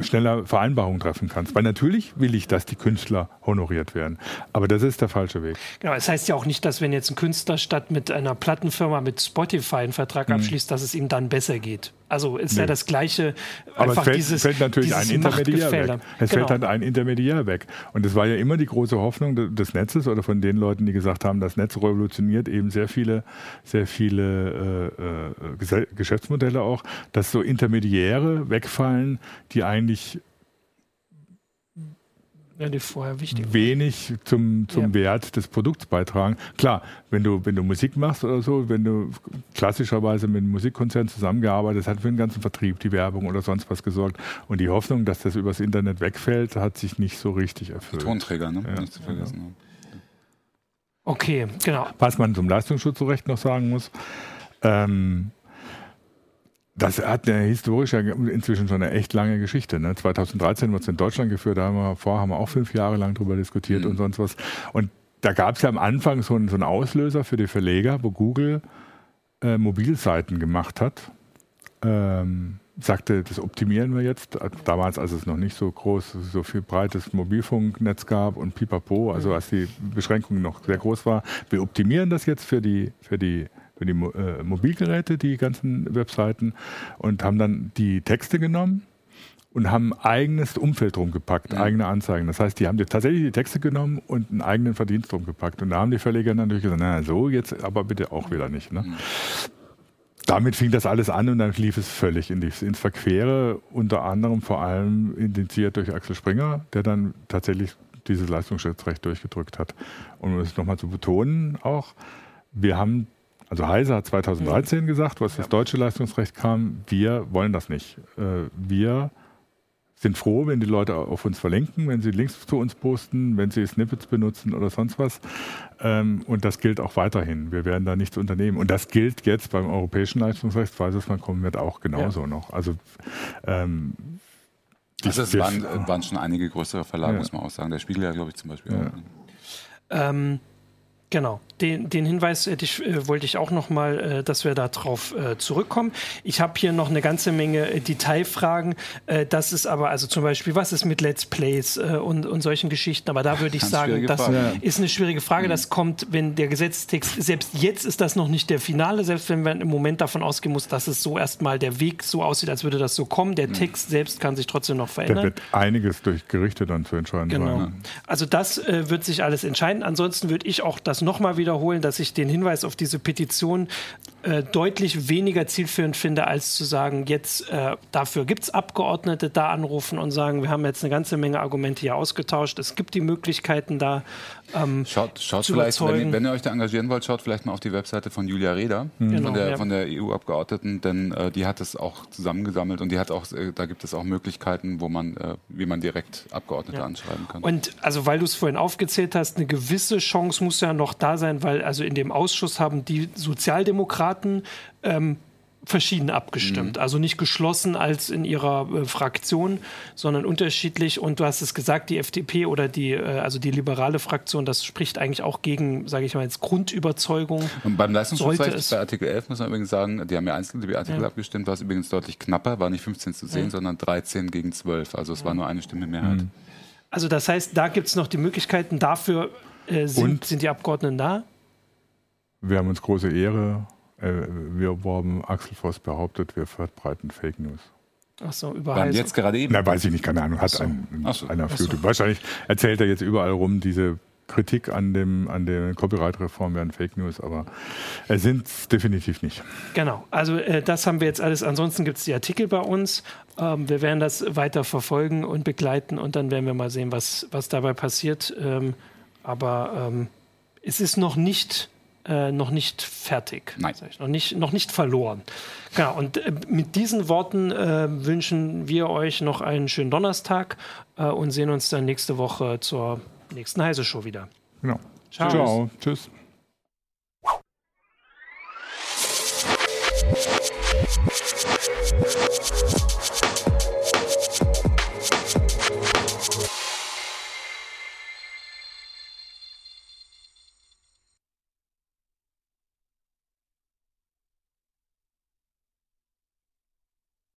schneller Vereinbarungen treffen kannst. Weil natürlich will ich, dass die Künstler honoriert werden. Aber das ist der falsche Weg. Genau, es heißt ja auch nicht, dass wenn jetzt ein Künstler statt mit einer Plattenfirma mit Spotify einen Vertrag mhm. abschließt, dass es ihm dann besser geht. Also ist nee. ja das Gleiche. Aber es fällt, dieses, fällt natürlich ein Intermediär weg. Es genau. fällt dann ein Intermediär weg. Und es war ja immer die große Hoffnung des Netzes oder von den Leuten, die gesagt haben, das Netz revolutioniert eben sehr viele, sehr viele äh, äh, Geschäftsmodelle auch, dass so Intermediäre wegfallen, die eigentlich ja, die vorher wichtig wenig zum, zum ja. Wert des Produkts beitragen. Klar, wenn du, wenn du Musik machst oder so, wenn du klassischerweise mit einem Musikkonzern zusammengearbeitet hast, hat für den ganzen Vertrieb, die Werbung oder sonst was gesorgt. Und die Hoffnung, dass das übers Internet wegfällt, hat sich nicht so richtig erfüllt. Tonträger, ne? Ja. Nicht zu vergessen. Okay, genau. Was man zum Leistungsschutzrecht noch sagen muss, ähm, das hat eine historisch inzwischen schon eine echt lange Geschichte. Ne? 2013 wird es in Deutschland geführt, da haben wir vor, haben wir auch fünf Jahre lang drüber diskutiert mhm. und sonst was. Und da gab es ja am Anfang so einen, so einen, Auslöser für die Verleger, wo Google äh, Mobilseiten gemacht hat. Ähm, sagte, das optimieren wir jetzt. Damals, als es noch nicht so groß, so viel breites Mobilfunknetz gab und pipapo, also als die Beschränkung noch sehr groß war. Wir optimieren das jetzt für die, für die für die äh, Mobilgeräte, die ganzen Webseiten, und haben dann die Texte genommen und haben ein eigenes Umfeld drum gepackt, ja. eigene Anzeigen. Das heißt, die haben tatsächlich die Texte genommen und einen eigenen Verdienst drum gepackt. Und da haben die Verleger natürlich gesagt, na so, jetzt aber bitte auch wieder nicht. Ne? Damit fing das alles an und dann lief es völlig in die, ins Verquere, unter anderem vor allem indiziert durch Axel Springer, der dann tatsächlich dieses Leistungsschutzrecht durchgedrückt hat. Und um es nochmal zu betonen auch, wir haben also Heise hat 2013 gesagt, was das deutsche Leistungsrecht kam, wir wollen das nicht. Äh, wir sind froh, wenn die Leute auf uns verlinken, wenn sie Links zu uns posten, wenn sie Snippets benutzen oder sonst was. Ähm, und das gilt auch weiterhin. Wir werden da nichts unternehmen. Und das gilt jetzt beim europäischen Leistungsrecht, falls es mal kommen wird, auch genauso ja. noch. Also ähm, also es waren, waren, schon einige größere Verlage, ja. muss man auch sagen. Der Spiegel ja, glaube ich, zum Beispiel. Ja. Ähm, Genau, den, den Hinweis ich, äh, wollte ich auch noch mal, äh, dass wir darauf äh, zurückkommen. Ich habe hier noch eine ganze Menge äh, Detailfragen. Äh, das ist aber, also zum Beispiel, was ist mit Let's Plays äh, und, und solchen Geschichten? Aber da würde ich Ganz sagen, das Frage. ist eine schwierige Frage. Mhm. Das kommt, wenn der Gesetzestext, selbst jetzt ist das noch nicht der Finale, selbst wenn man im Moment davon ausgehen muss, dass es so erstmal der Weg so aussieht, als würde das so kommen. Der mhm. Text selbst kann sich trotzdem noch verändern. Da wird einiges durch Gerichte dann zu entscheiden genau. sein. Also das wird sich alles entscheiden. Ansonsten würde ich auch das das nochmal wiederholen, dass ich den Hinweis auf diese Petition äh, deutlich weniger zielführend finde, als zu sagen, jetzt äh, dafür gibt es Abgeordnete, da anrufen und sagen, wir haben jetzt eine ganze Menge Argumente hier ausgetauscht. Es gibt die Möglichkeiten da. Ähm, schaut schaut vielleicht, wenn ihr, wenn ihr, euch da engagieren wollt, schaut vielleicht mal auf die Webseite von Julia Reda, mhm. genau, von der, ja. der EU-Abgeordneten, denn äh, die hat es auch zusammengesammelt und die hat auch, äh, da gibt es auch Möglichkeiten, wo man, äh, wie man direkt Abgeordnete ja. anschreiben kann. Und also weil du es vorhin aufgezählt hast, eine gewisse Chance muss ja noch da sein, weil also in dem Ausschuss haben die Sozialdemokraten ähm, verschieden abgestimmt. Mhm. Also nicht geschlossen als in ihrer äh, Fraktion, sondern unterschiedlich. Und du hast es gesagt, die FDP oder die, äh, also die liberale Fraktion, das spricht eigentlich auch gegen, sage ich mal, jetzt Grundüberzeugung. Und beim Leistungsschutzrecht bei Artikel 11 muss man übrigens sagen, die haben ja einzeln die Artikel ja. abgestimmt, war es übrigens deutlich knapper, war nicht 15 zu 10, ja. sondern 13 gegen 12. Also es ja. war nur eine Stimme Mehrheit. Mhm. Also das heißt, da gibt es noch die Möglichkeiten, dafür äh, sind, sind die Abgeordneten da? Wir haben uns große Ehre äh, wir erworben. Axel Voss behauptet, wir verbreiten Fake News. Ach so, über Waren Heise. jetzt gerade eben. Na, weiß ich nicht, keine Ahnung. Hat ein, Ach so. einer auf YouTube. Wahrscheinlich erzählt er jetzt überall rum, diese Kritik an, dem, an der Copyright-Reform wären Fake News, aber es sind es definitiv nicht. Genau, also äh, das haben wir jetzt alles. Ansonsten gibt es die Artikel bei uns. Ähm, wir werden das weiter verfolgen und begleiten und dann werden wir mal sehen, was, was dabei passiert. Ähm, aber ähm, es ist noch nicht, äh, noch nicht fertig. Nein. Sag ich, noch, nicht, noch nicht verloren. Genau, und äh, mit diesen Worten äh, wünschen wir euch noch einen schönen Donnerstag äh, und sehen uns dann nächste Woche zur nächsten Heise-Show wieder. Genau. Ciao. Ciao. Tschüss.